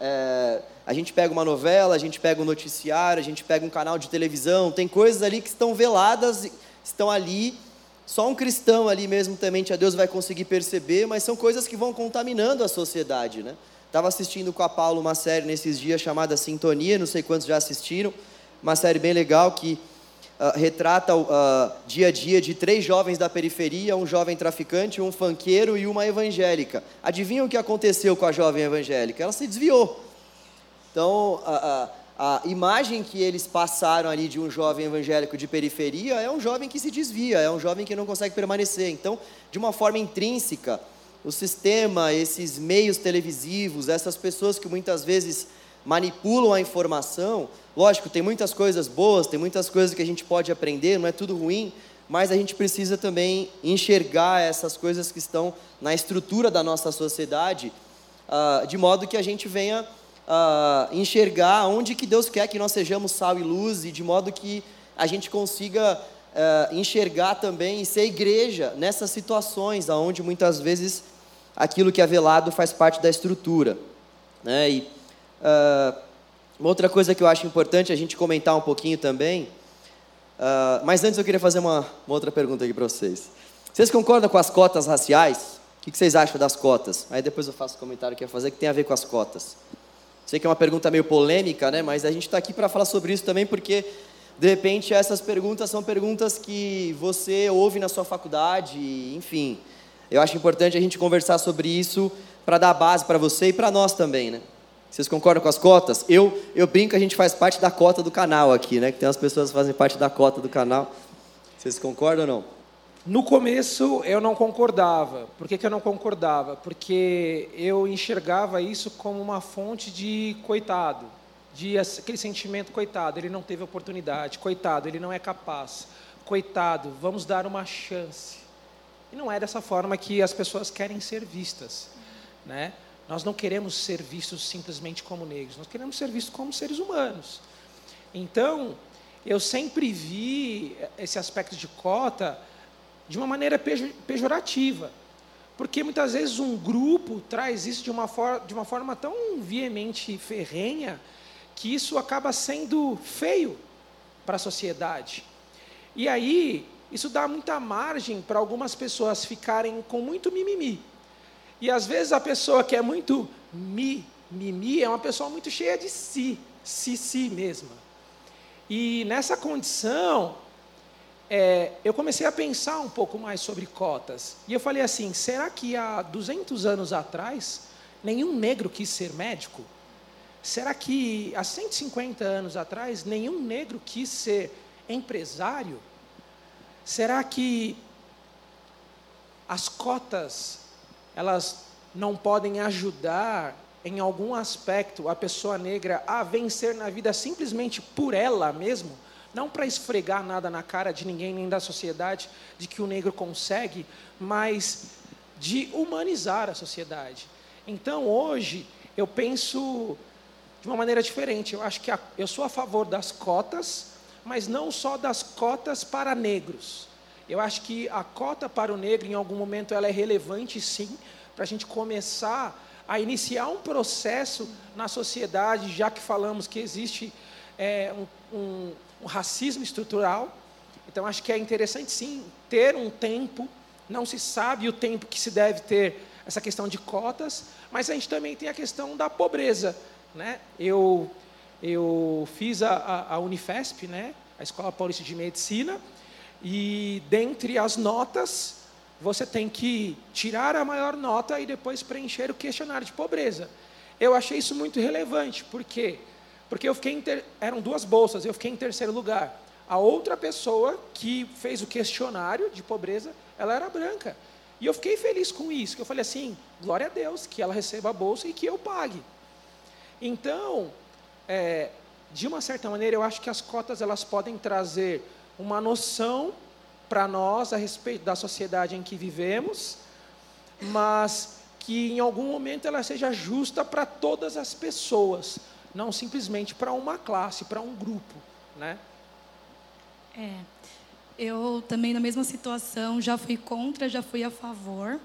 S1: É, a gente pega uma novela, a gente pega um noticiário, a gente pega um canal de televisão, tem coisas ali que estão veladas, estão ali. Só um cristão ali mesmo, temente a Deus, vai conseguir perceber, mas são coisas que vão contaminando a sociedade, né? Estava assistindo com a Paulo uma série nesses dias chamada Sintonia, não sei quantos já assistiram, uma série bem legal que uh, retrata o uh, dia a dia de três jovens da periferia, um jovem traficante, um fanqueiro e uma evangélica. Adivinha o que aconteceu com a jovem evangélica? Ela se desviou. Então, a, a, imagem que eles passaram ali de um jovem evangélico de periferia é um jovem que se desvia, é um jovem que não consegue permanecer. Então, de uma forma intrínseca, o sistema, esses meios televisivos, essas pessoas que muitas vezes manipulam a informação. Lógico, tem muitas coisas boas, tem muitas coisas que a gente pode aprender, não é tudo ruim, mas a gente precisa também enxergar essas coisas que estão na estrutura da nossa sociedade, uh, de modo que a gente venha uh, enxergar onde que Deus quer que nós sejamos sal e luz, e de modo que a gente consiga uh, enxergar também e ser igreja nessas situações onde muitas vezes aquilo que é velado faz parte da estrutura. Né? E, uh, uma outra coisa que eu acho importante a gente comentar um pouquinho também, uh, mas antes eu queria fazer uma, uma outra pergunta aqui para vocês. Vocês concordam com as cotas raciais? O que, vocês acham das cotas? Aí depois eu faço o comentário que ia fazer que tem a ver com as cotas. Sei que é uma pergunta meio polêmica, né? mas a gente está aqui para falar sobre isso também porque de repente, essas perguntas são perguntas que você ouve na sua faculdade, enfim. Eu acho importante a gente conversar sobre isso para dar base para você e para nós também, né? Vocês concordam com as cotas? Eu, eu brinco que a gente faz parte da cota do canal aqui, né? Que tem umas pessoas que fazem parte da cota do canal. Vocês concordam ou não?
S2: No começo eu não concordava. Por que, que eu não concordava? Porque eu enxergava isso como uma fonte de coitado de aquele sentimento, coitado, ele não teve oportunidade, coitado, ele não é capaz, coitado, vamos dar uma chance. E não é dessa forma que as pessoas querem ser vistas, né? Nós não queremos ser vistos simplesmente como negros, nós queremos ser vistos como seres humanos. Então, eu sempre vi esse aspecto de cota de uma maneira pejorativa, porque muitas vezes um grupo traz isso de uma, for de uma forma tão veemente ferrenha que isso acaba sendo feio para a sociedade. E aí, isso dá muita margem para algumas pessoas ficarem com muito mimimi. E às vezes a pessoa que é muito mimimi é uma pessoa muito cheia de si, si, si mesma. E nessa condição, é, eu comecei a pensar um pouco mais sobre cotas. E eu falei assim: será que há 200 anos atrás nenhum negro quis ser médico? Será que há 150 anos atrás nenhum negro quis ser empresário? Será que as cotas elas não podem ajudar em algum aspecto a pessoa negra a vencer na vida simplesmente por ela mesmo? Não para esfregar nada na cara de ninguém nem da sociedade de que o negro consegue, mas de humanizar a sociedade. Então, hoje, eu penso de uma maneira diferente. Eu acho que a, eu sou a favor das cotas, mas não só das cotas para negros. Eu acho que a cota para o negro, em algum momento, ela é relevante, sim, para a gente começar a iniciar um processo na sociedade, já que falamos que existe é, um, um, um racismo estrutural. Então, acho que é interessante, sim, ter um tempo. Não se sabe o tempo que se deve ter essa questão de cotas, mas a gente também tem a questão da pobreza. Né? Eu, eu fiz a, a, a Unifesp, né? a Escola Paulista de Medicina, e dentre as notas, você tem que tirar a maior nota e depois preencher o questionário de pobreza. Eu achei isso muito relevante, porque porque eu fiquei ter... eram duas bolsas, eu fiquei em terceiro lugar. A outra pessoa que fez o questionário de pobreza, ela era branca. E eu fiquei feliz com isso, que eu falei assim, glória a Deus, que ela receba a bolsa e que eu pague. Então, é, de uma certa maneira, eu acho que as cotas elas podem trazer uma noção para nós a respeito da sociedade em que vivemos, mas que em algum momento ela seja justa para todas as pessoas, não simplesmente para uma classe, para um grupo, né?
S3: É. Eu também na mesma situação já fui contra, já fui a favor.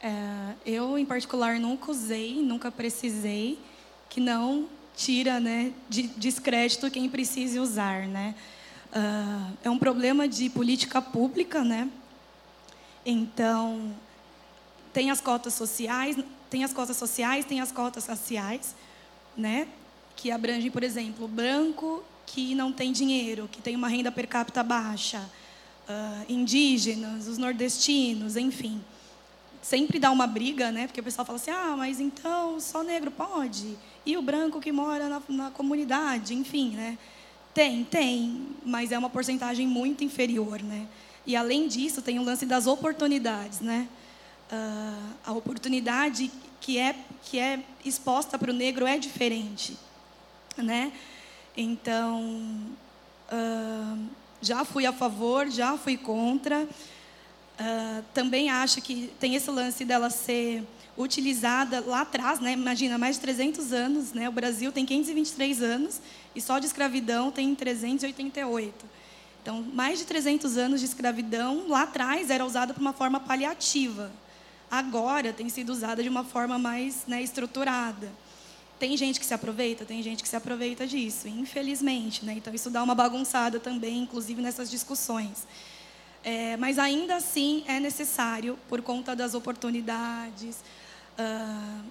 S3: É, eu em particular nunca usei, nunca precisei, que não tira, né, de descrédito quem precise usar, né? Uh, é um problema de política pública, né? Então tem as cotas sociais, tem as cotas sociais, tem as cotas raciais né? Que abrange, por exemplo, branco que não tem dinheiro, que tem uma renda per capita baixa, uh, indígenas, os nordestinos, enfim. Sempre dá uma briga, né? Porque o pessoal fala assim: ah, mas então só negro pode? E o branco que mora na, na comunidade, enfim, né? Tem, tem, mas é uma porcentagem muito inferior, né? E além disso, tem o lance das oportunidades, né? Uh, a oportunidade que é, que é exposta para o negro é diferente. Né? Então, uh, já fui a favor, já fui contra. Uh, também acho que tem esse lance dela ser utilizada lá atrás, né? imagina, mais de 300 anos, né? o Brasil tem 523 anos e só de escravidão tem 388. Então, mais de 300 anos de escravidão lá atrás era usada por uma forma paliativa agora tem sido usada de uma forma mais né, estruturada. Tem gente que se aproveita, tem gente que se aproveita disso, infelizmente. Né? Então, isso dá uma bagunçada também, inclusive nessas discussões. É, mas ainda assim é necessário, por conta das oportunidades, uh,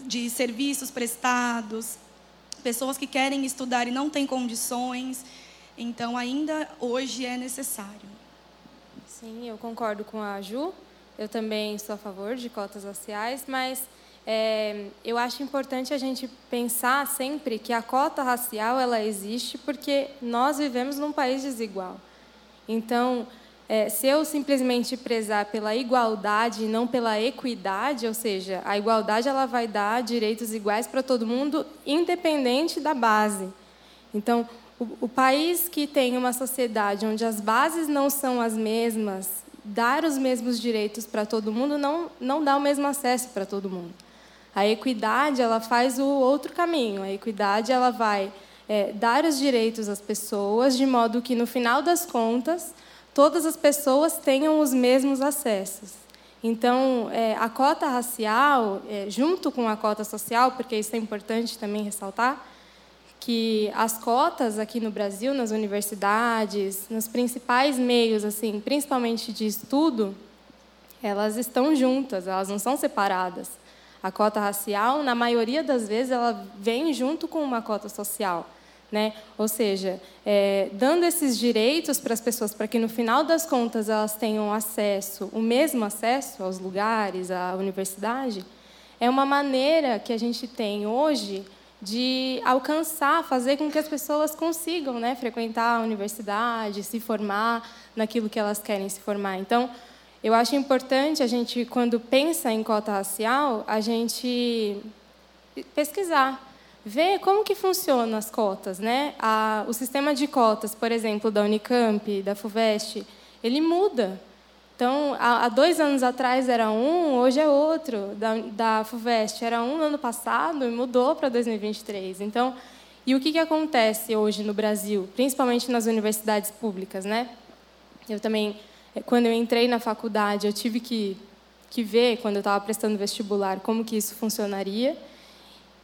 S3: de serviços prestados, pessoas que querem estudar e não têm condições. Então, ainda hoje é necessário.
S4: Sim, eu concordo com a Ju. Eu também sou a favor de cotas raciais, mas é, eu acho importante a gente pensar sempre que a cota racial ela existe porque nós vivemos num país desigual. Então, é, se eu simplesmente prezar pela igualdade e não pela equidade, ou seja, a igualdade ela vai dar direitos iguais para todo mundo, independente da base. Então, o, o país que tem uma sociedade onde as bases não são as mesmas dar os mesmos direitos para todo mundo não, não dá o mesmo acesso para todo mundo. A equidade ela faz o outro caminho. A equidade ela vai é, dar os direitos às pessoas de modo que no final das contas todas as pessoas tenham os mesmos acessos. Então, é, a cota racial, é, junto com a cota social, porque isso é importante também ressaltar, que as cotas aqui no Brasil, nas universidades, nos principais meios, assim, principalmente de estudo, elas estão juntas, elas não são separadas. A cota racial, na maioria das vezes, ela vem junto com uma cota social. Né? Ou seja, é, dando esses direitos para as pessoas, para que no final das contas elas tenham acesso, o mesmo acesso aos lugares, à universidade, é uma maneira que a gente tem hoje de alcançar, fazer com que as pessoas consigam né, frequentar a universidade, se formar naquilo que elas querem se formar. Então, eu acho importante a gente, quando pensa em cota racial, a gente pesquisar, ver como que funcionam as cotas, né? A, o sistema de cotas, por exemplo, da Unicamp, da Fuvest, ele muda. Então, há, dois anos atrás era um, hoje é outro. Da, da Fuvest era um no ano passado e mudou para 2023. Então, e o que, que acontece hoje no Brasil, principalmente nas universidades públicas, né? Eu também, quando eu entrei na faculdade, eu tive que, que ver, quando eu estava prestando vestibular, como que isso funcionaria.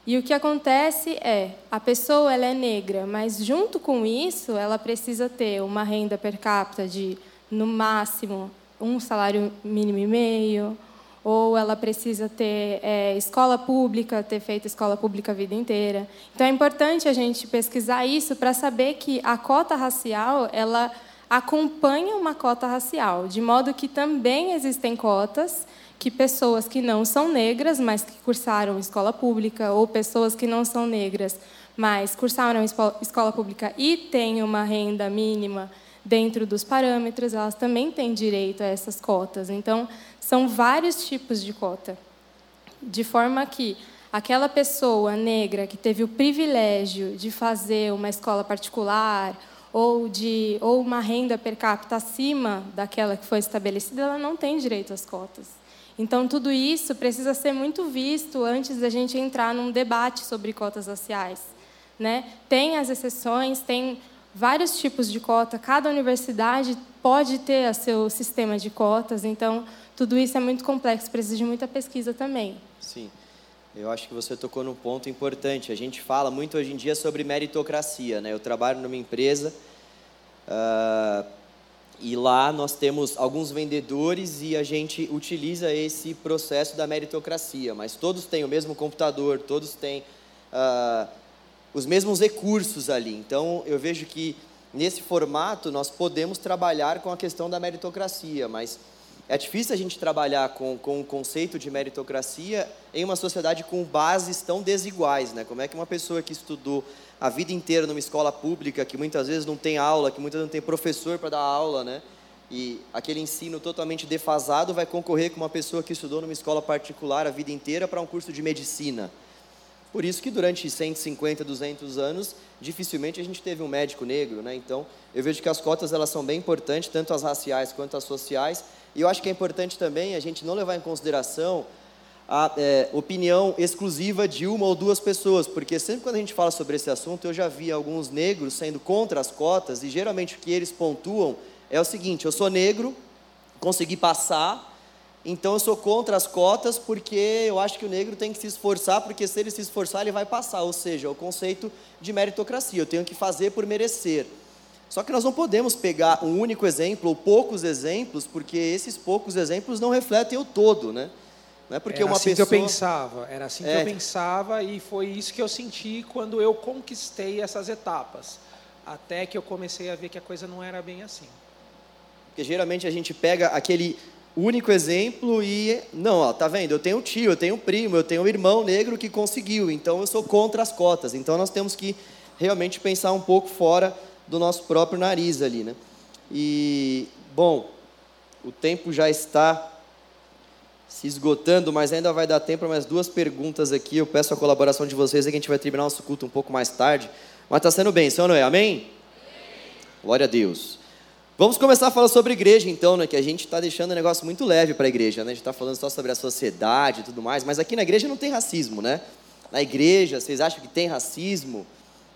S4: E o que acontece é, a pessoa ela é negra, mas junto com isso, ela precisa ter uma renda per capita de, no máximo, um salário mínimo e meio, ou ela precisa ter é, escola pública, ter feito escola pública a vida inteira. Então é importante a gente pesquisar isso para saber que a cota racial ela acompanha uma cota racial, de modo que também existem cotas que pessoas que não são negras, mas que cursaram escola pública, ou pessoas que não são negras, mas cursaram escola pública e têm uma renda mínima dentro dos parâmetros, elas também têm direito a essas cotas. Então, são vários tipos de cota. De forma que aquela pessoa negra que teve o privilégio de fazer uma escola particular ou de ou uma renda per capita acima daquela que foi estabelecida, ela não tem direito às cotas. Então, tudo isso precisa ser muito visto antes da gente entrar num debate sobre cotas raciais. Né? Tem as exceções, tem vários tipos de cota, cada universidade pode ter o seu sistema de cotas, então, tudo isso é muito complexo, precisa de muita pesquisa também.
S1: Sim. Eu acho que você tocou num ponto importante. A gente fala muito hoje em dia sobre meritocracia. Né? Eu trabalho numa empresa uh, e lá nós temos alguns vendedores e a gente utiliza esse processo da meritocracia, mas todos têm o mesmo computador, todos têm uh, os mesmos recursos ali. Então eu vejo que nesse formato nós podemos trabalhar com a questão da meritocracia, mas é difícil a gente trabalhar com, com o conceito de meritocracia em uma sociedade com bases tão desiguais. Né? Como é que uma pessoa que estudou a vida inteira numa escola pública, que muitas vezes não tem aula, que muitas vezes não tem professor para dar aula, né? e aquele ensino totalmente defasado vai concorrer com uma pessoa que estudou numa escola particular a vida inteira para um curso de medicina. Por isso que durante 150, 200 anos, dificilmente a gente teve um médico negro, né? Então, eu vejo que as cotas elas são bem importantes, tanto as raciais quanto as sociais, e eu acho que é importante também a gente não levar em consideração a é, opinião exclusiva de uma ou duas pessoas, porque sempre quando a gente fala sobre esse assunto, eu já vi alguns negros sendo contra as cotas, e geralmente o que eles pontuam é o seguinte: eu sou negro, consegui passar, então eu sou contra as cotas porque eu acho que o negro tem que se esforçar, porque se ele se esforçar, ele vai passar. Ou seja, o conceito de meritocracia, eu tenho que fazer por merecer. Só que nós não podemos pegar um único exemplo ou poucos exemplos, porque esses poucos exemplos não refletem o todo, né? Não é porque
S2: era
S1: uma
S2: assim
S1: pessoa...
S2: que eu pensava, era assim
S1: É.
S2: que eu pensava e foi isso que eu senti quando eu conquistei essas etapas. Até que eu comecei a ver que a coisa não era bem assim.
S1: Porque geralmente a gente pega aquele único exemplo e não, ó, tá vendo? Eu tenho um tio, eu tenho um primo, eu tenho um irmão negro que conseguiu, então eu sou contra as cotas. Então nós temos que realmente pensar um pouco fora do nosso próprio nariz ali, né? E bom, o tempo já está se esgotando, mas ainda vai dar tempo para mais duas perguntas aqui. Eu peço a colaboração de vocês, aí que a gente vai terminar nosso culto um pouco mais tarde. Mas está sendo bem, senhor Noé, amém? Glória a Deus. Vamos começar a falar sobre igreja, então, né? Que a gente está deixando o negócio muito leve para a igreja, né? A gente está falando só sobre a sociedade e tudo mais, mas aqui na igreja não tem racismo, né? Na igreja, vocês acham que tem racismo?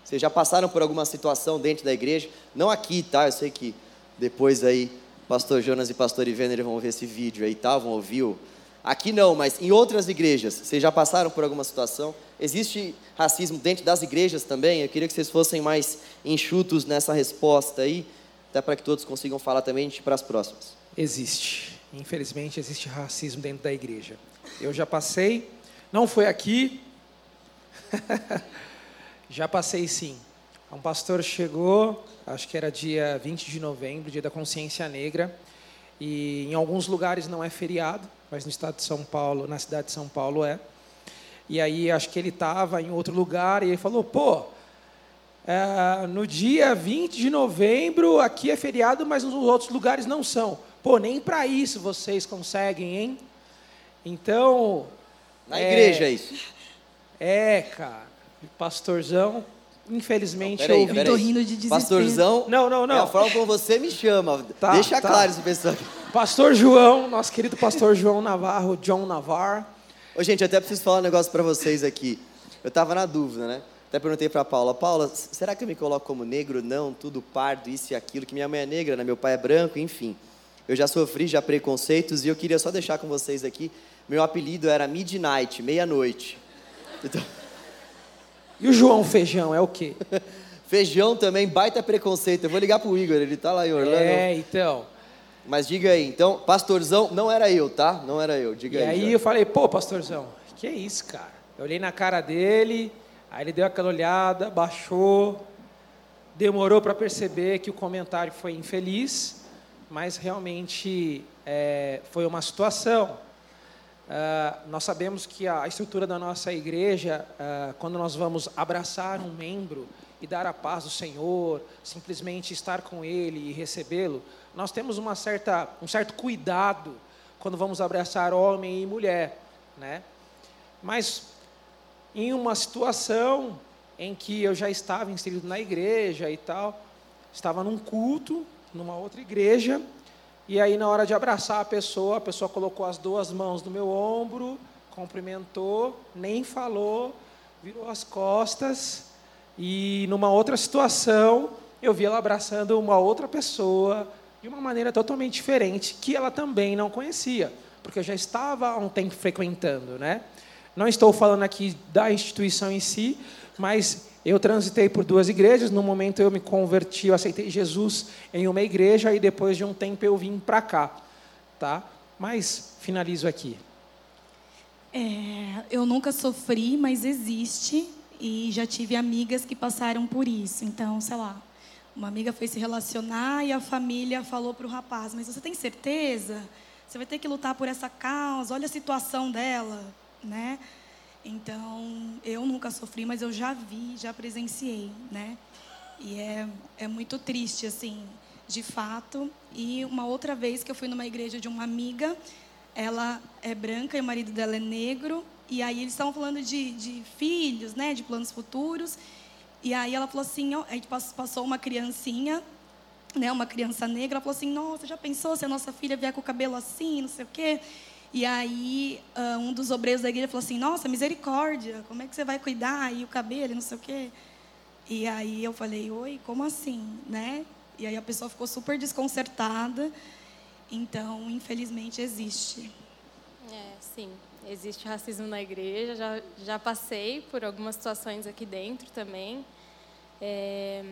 S1: Vocês já passaram por alguma situação dentro da igreja? Não aqui, tá? Eu sei que depois aí pastor Jonas e pastor Ivener vão ver esse vídeo aí, tá? Vão ouvir o... Aqui não, mas em outras igrejas, vocês já passaram por alguma situação? Existe racismo dentro das igrejas também? Eu queria que vocês fossem mais enxutos nessa resposta aí, até para que todos consigam falar também para as próximas.
S2: Existe. Infelizmente, existe racismo dentro da igreja. Eu já passei, não foi aqui, já passei sim. Um pastor chegou, acho que era dia 20 de novembro, dia da consciência negra, e em alguns lugares não é feriado, mas no estado de São Paulo, na cidade de São Paulo é. E aí acho que ele estava em outro lugar e ele falou, pô, é, no dia 20 de novembro aqui é feriado, mas nos outros lugares não são. Pô, nem para isso vocês conseguem, hein? Então.
S1: Na é, igreja é isso.
S2: É, cara. Pastorzão, infelizmente,
S1: não, peraí, Tô rindo de desespero. Pastorzão.
S2: Não, não, não. É
S1: a forma como você me chama. Tá, Deixa tá. claro isso, pessoal.
S2: Pastor João, nosso querido pastor João Navarro, John Navar.
S1: Ô, gente, eu até preciso falar um negócio para vocês aqui. Eu estava na dúvida, né? Até perguntei para Paula, Paula, será que eu me coloco como negro? Não, tudo pardo, isso e aquilo, que minha mãe é negra, né? meu pai é branco, enfim. Eu já sofri já preconceitos e eu queria só deixar com vocês aqui, meu apelido era Midnight, meia-noite.
S2: Então... E o João Feijão é o quê?
S1: Feijão também, baita preconceito. Eu vou ligar pro Igor, ele tá lá em Orlando.
S2: É, então.
S1: Mas diga aí, então, pastorzão, não era eu, tá? Não era eu, diga
S2: e
S1: aí.
S2: E aí já. eu falei, pô, pastorzão, que é isso, cara? Eu olhei na cara dele, aí ele deu aquela olhada, baixou, demorou para perceber que o comentário foi infeliz, mas realmente é, foi uma situação. Uh, nós sabemos que a estrutura da nossa igreja, uh, quando nós vamos abraçar um membro e dar a paz do Senhor, simplesmente estar com Ele e recebê-lo, nós temos uma certa, um certo cuidado quando vamos abraçar homem e mulher, né? Mas em uma situação em que eu já estava inserido na igreja e tal, estava num culto, numa outra igreja, e aí na hora de abraçar a pessoa, a pessoa colocou as duas mãos no meu ombro, cumprimentou, nem falou, virou as costas, e numa outra situação, eu vi ela abraçando uma outra pessoa, de uma maneira totalmente diferente, que ela também não conhecia, porque eu já estava há um tempo frequentando, né? Não estou falando aqui da instituição em si, mas eu transitei por duas igrejas. No momento eu me converti, eu aceitei Jesus em uma igreja e depois de um tempo eu vim para cá, tá? Mas finalizo aqui.
S3: É, eu nunca sofri, mas existe e já tive amigas que passaram por isso. Então, sei lá, uma amiga foi se relacionar e a família falou para o rapaz: Mas você tem certeza? Você vai ter que lutar por essa causa. Olha a situação dela, né? Então, eu nunca sofri, mas eu já vi, já presenciei, né? E é, é muito triste, assim, de fato. E uma outra vez que eu fui numa igreja de uma amiga, ela é branca e o marido dela é negro. E aí eles estavam falando de, de filhos, né? De planos futuros. E aí ela falou assim, ó, a gente passou uma criancinha, né, uma criança negra, ela falou assim, nossa, já pensou se a nossa filha vier com o cabelo assim, não sei o quê? E aí uh, um dos obreiros da igreja falou assim, nossa, misericórdia, como é que você vai cuidar e o cabelo, não sei o quê? E aí eu falei, oi, como assim, né? E aí a pessoa ficou super desconcertada. Então, infelizmente, existe.
S4: É, sim existe racismo na igreja, já, já passei por algumas situações aqui dentro também. É,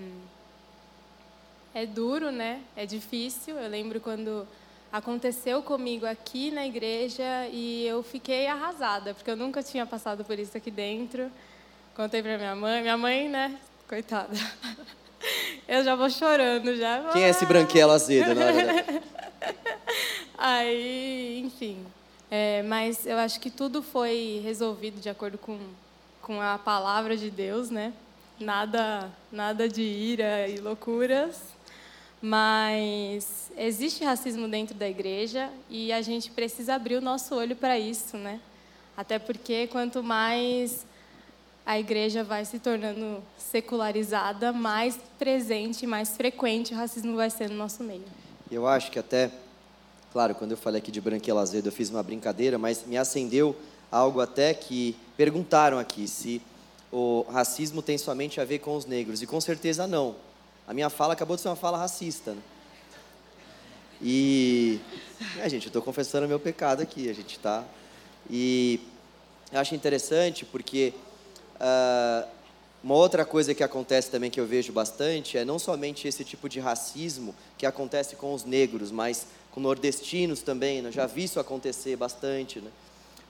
S4: é duro, né? É difícil. Eu lembro quando aconteceu comigo aqui na igreja e eu fiquei arrasada, porque eu nunca tinha passado por isso aqui dentro. Contei para minha mãe, minha mãe, né? Coitada. Eu já vou chorando já.
S1: Quem é esse branquelo azedo, né?
S4: Aí, enfim, é, mas eu acho que tudo foi resolvido de acordo com, com a palavra de Deus, né? Nada, nada de ira e loucuras. Mas existe racismo dentro da igreja e a gente precisa abrir o nosso olho para isso, né? Até porque quanto mais a igreja vai se tornando secularizada, mais presente, mais frequente o racismo vai ser no nosso meio.
S1: Eu acho que até Claro, quando eu falei aqui de Branquela Azedo, eu fiz uma brincadeira, mas me acendeu algo até que perguntaram aqui se o racismo tem somente a ver com os negros. E com certeza não. A minha fala acabou de ser uma fala racista. Né? E, é, gente, eu estou confessando meu pecado aqui, a gente está. E eu acho interessante porque uh, uma outra coisa que acontece também que eu vejo bastante é não somente esse tipo de racismo que acontece com os negros, mas com nordestinos também. Né? Já vi isso acontecer bastante. Né?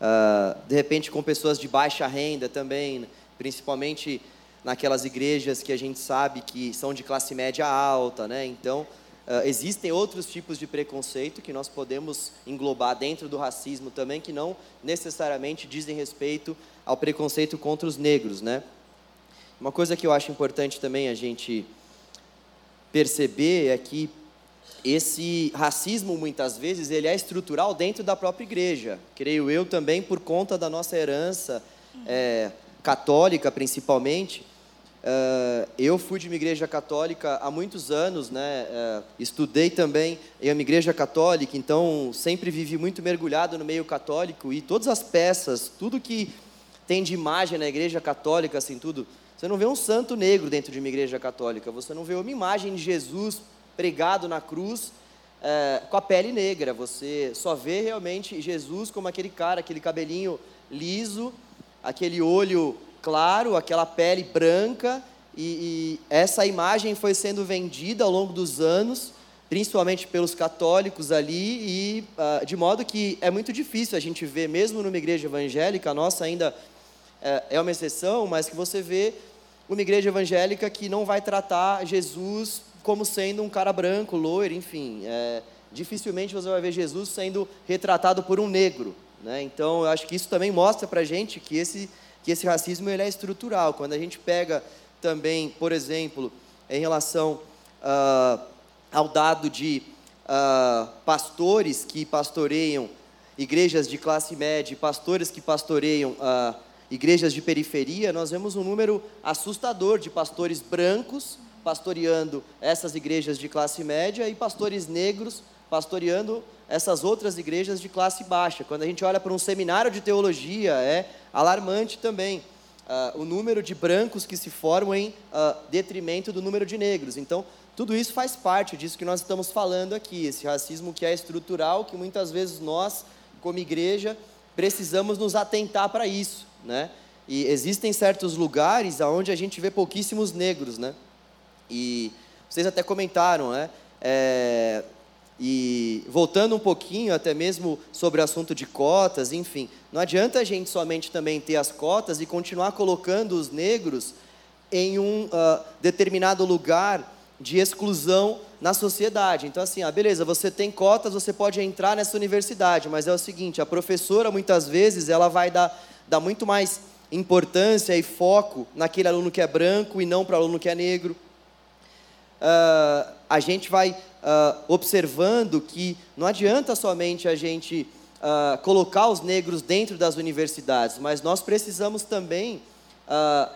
S1: Uh, de repente com pessoas de baixa renda também, né? principalmente naquelas igrejas que a gente sabe que são de classe média alta, né? Então Uh, existem outros tipos de preconceito que nós podemos englobar dentro do racismo também, que não necessariamente dizem respeito ao preconceito contra os negros, né? Uma coisa que eu acho importante também a gente perceber é que esse racismo muitas vezes ele é estrutural dentro da própria igreja. Creio eu também por conta da nossa herança é, católica, principalmente. Uh, eu fui de uma igreja católica há muitos anos, né? Uh, estudei também em uma igreja católica, então sempre vivi muito mergulhado no meio católico e todas as peças, tudo que tem de imagem na igreja católica, assim, tudo. Você não vê um santo negro dentro de uma igreja católica, você não vê uma imagem de Jesus pregado na cruz uh, com a pele negra, você só vê realmente Jesus como aquele cara, aquele cabelinho liso, aquele olho claro, aquela pele branca, e, e, essa imagem foi sendo vendida ao longo dos anos, principalmente pelos católicos ali, e uh, de modo que é muito difícil a gente ver, mesmo numa igreja evangélica, a nossa ainda uh, é uma exceção, mas que você vê uma igreja evangélica que não vai tratar Jesus como sendo um cara branco, loiro, enfim. É, dificilmente você vai ver Jesus sendo retratado por um negro. Né? Então, eu acho que isso também mostra para gente que esse que esse racismo ele é estrutural. Quando a gente pega também, por exemplo, em relação uh, ao dado de uh, pastores que pastoreiam igrejas de classe média, pastores que pastoreiam uh, igrejas de periferia, nós vemos um número assustador de pastores brancos pastoreando essas igrejas de classe média e pastores negros pastoreando essas outras igrejas de classe baixa. Quando a gente olha para um seminário de teologia, é alarmante também uh, o número de brancos que se formam em uh, detrimento do número de negros. Então, tudo isso faz parte disso que nós estamos falando aqui, esse racismo que é estrutural, que muitas vezes nós, como igreja, precisamos nos atentar para isso, né? E existem certos lugares onde a gente vê pouquíssimos negros, né? E vocês até comentaram, né? É, e voltando um pouquinho, até mesmo sobre o assunto de cotas, enfim, não adianta a gente somente também ter as cotas e continuar colocando os negros em um uh, determinado lugar de exclusão na sociedade. Então, assim, ah, beleza, você tem cotas, você pode entrar nessa universidade, mas é o seguinte: a professora muitas vezes ela vai dar, dar muito mais importância e foco naquele aluno que é branco e não para o aluno que é negro. Uh, a gente vai uh, observando que não adianta somente a gente uh, colocar os negros dentro das universidades, mas nós precisamos também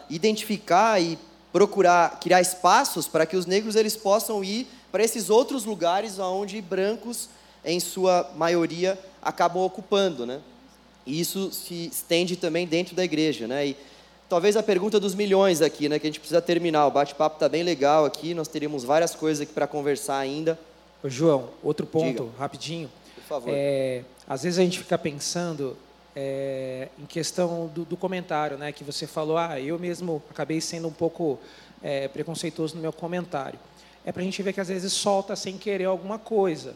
S1: identificar e procurar criar espaços para que os negros eles possam ir para esses outros lugares onde brancos, em sua maioria, acabam ocupando, né? E isso se estende também dentro da igreja, né? E, talvez a pergunta dos milhões aqui, né, que a gente precisa terminar. O bate-papo está bem legal aqui, nós teríamos várias coisas aqui para conversar ainda.
S2: Ô, João, outro ponto, Diga. rapidinho.
S1: Por favor.
S2: É, às vezes a gente fica pensando é, em questão do, do, comentário, né, que você falou, ah, eu mesmo acabei sendo um pouco é, preconceituoso no meu comentário. É para a gente ver que às vezes solta sem querer alguma coisa.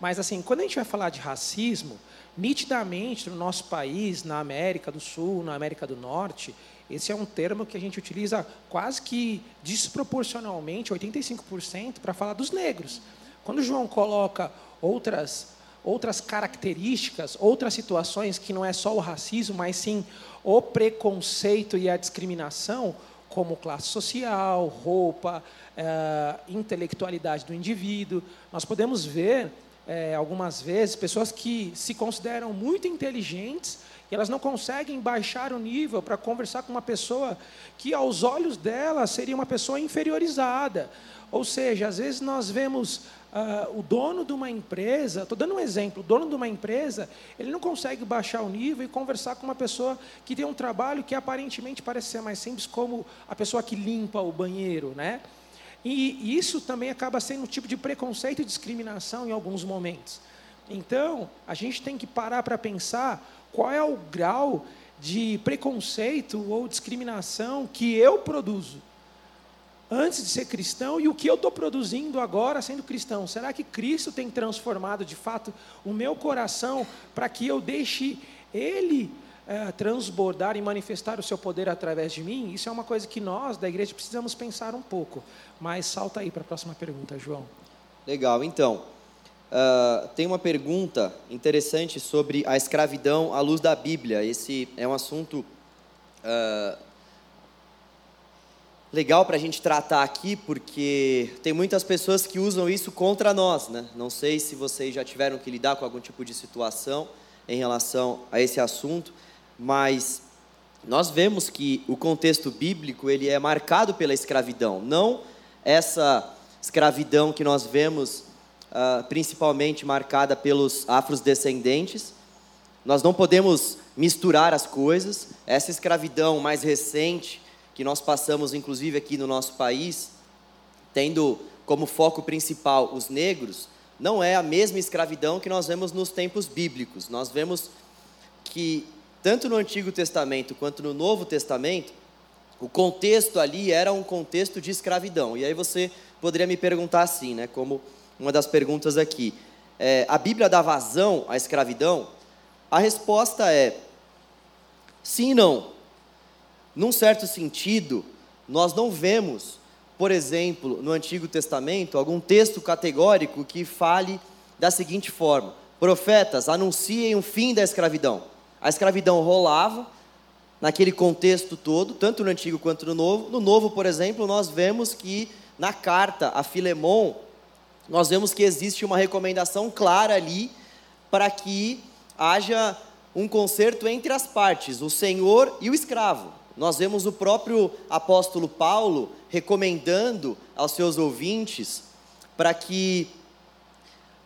S2: Mas assim, quando a gente vai falar de racismo, nitidamente no nosso país, na América do Sul, na América do Norte, esse é um termo que a gente utiliza quase que desproporcionalmente, 85%, para falar dos negros. Quando João coloca outras, outras características, outras situações que não é só o racismo, mas sim o preconceito e a discriminação, como classe social, roupa, eh, intelectualidade do indivíduo, nós podemos ver eh, algumas vezes pessoas que se consideram muito inteligentes e elas não conseguem baixar o nível para conversar com uma pessoa que, aos olhos dela, seria uma pessoa inferiorizada. Ou seja, às vezes nós vemos uh, o dono de uma empresa, estou dando um exemplo, o dono de uma empresa, ele não consegue baixar o nível e conversar com uma pessoa que tem um trabalho que aparentemente parece ser mais simples, como a pessoa que limpa o banheiro, né? E isso também acaba sendo um tipo de preconceito e discriminação em alguns momentos. Então, a gente tem que parar para pensar qual é o grau de preconceito ou discriminação que eu produzo antes de ser cristão e o que eu estou produzindo agora sendo cristão. Será que Cristo tem transformado de fato o meu coração para que eu deixe Ele é, transbordar e manifestar o seu poder através de mim? Isso é uma coisa que nós da igreja precisamos pensar um pouco. Mas salta aí para a próxima pergunta, João.
S1: Legal, então. Uh, tem uma pergunta interessante sobre a escravidão à luz da Bíblia. Esse é um assunto uh, legal para a gente tratar aqui, porque tem muitas pessoas que usam isso contra nós. Né? Não sei se vocês já tiveram que lidar com algum tipo de situação em relação a esse assunto, mas nós vemos que o contexto bíblico ele é marcado pela escravidão, não essa escravidão que nós vemos uh, principalmente marcada pelos afrodescendentes. Nós não podemos misturar as coisas. Essa escravidão mais recente que nós passamos, inclusive aqui no nosso país, tendo como foco principal os negros, não é a mesma escravidão que nós vemos nos tempos bíblicos. Nós vemos que tanto no Antigo Testamento quanto no Novo Testamento, o contexto ali era um contexto de escravidão. E aí você poderia me perguntar assim, né, como uma das perguntas aqui. É, a Bíblia dá vazão à escravidão? A resposta é sim e não. Num certo sentido, nós não vemos, por exemplo, no Antigo Testamento, algum texto categórico que fale da seguinte forma: profetas anunciem o fim da escravidão. A escravidão rolava naquele contexto todo, tanto no Antigo quanto no Novo. No Novo, por exemplo, nós vemos que na carta a Filemon, nós vemos que existe uma recomendação clara ali para que haja um conserto entre as partes, o senhor e o escravo. Nós vemos o próprio apóstolo Paulo recomendando aos seus ouvintes para que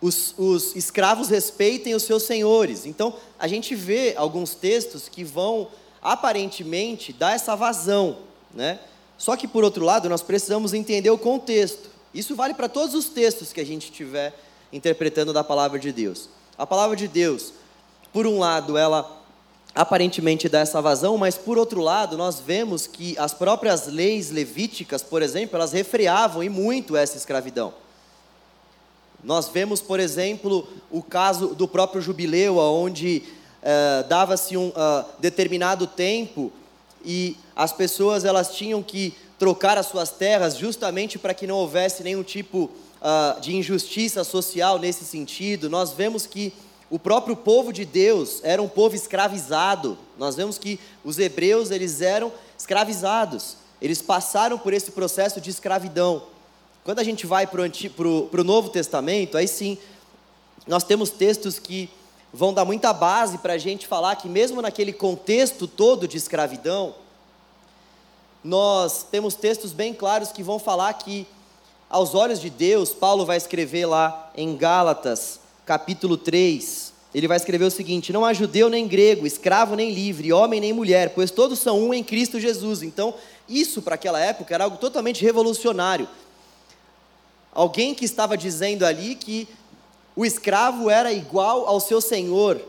S1: os, os escravos respeitem os seus senhores. Então, a gente vê alguns textos que vão aparentemente dar essa vazão, né? Só que por outro lado, nós precisamos entender o contexto. Isso vale para todos os textos que a gente estiver interpretando da palavra de Deus. A palavra de Deus, por um lado, ela aparentemente dá essa vazão, mas por outro lado, nós vemos que as próprias leis levíticas, por exemplo, elas refreavam e muito essa escravidão. Nós vemos, por exemplo, o caso do próprio jubileu, onde uh, dava-se um uh, determinado tempo e as pessoas elas tinham que trocar as suas terras justamente para que não houvesse nenhum tipo uh, de injustiça social nesse sentido. Nós vemos que o próprio povo de Deus era um povo escravizado. Nós vemos que os hebreus eles eram escravizados. Eles passaram por esse processo de escravidão. Quando a gente vai para o Novo Testamento, aí sim, nós temos textos que vão dar muita base para a gente falar que, mesmo naquele contexto todo de escravidão, nós temos textos bem claros que vão falar que, aos olhos de Deus, Paulo vai escrever lá em Gálatas, capítulo 3, ele vai escrever o seguinte: Não há judeu nem grego, escravo nem livre, homem nem mulher, pois todos são um em Cristo Jesus. Então, isso para aquela época era algo totalmente revolucionário. Alguém que estava dizendo ali que o escravo era igual ao seu senhor.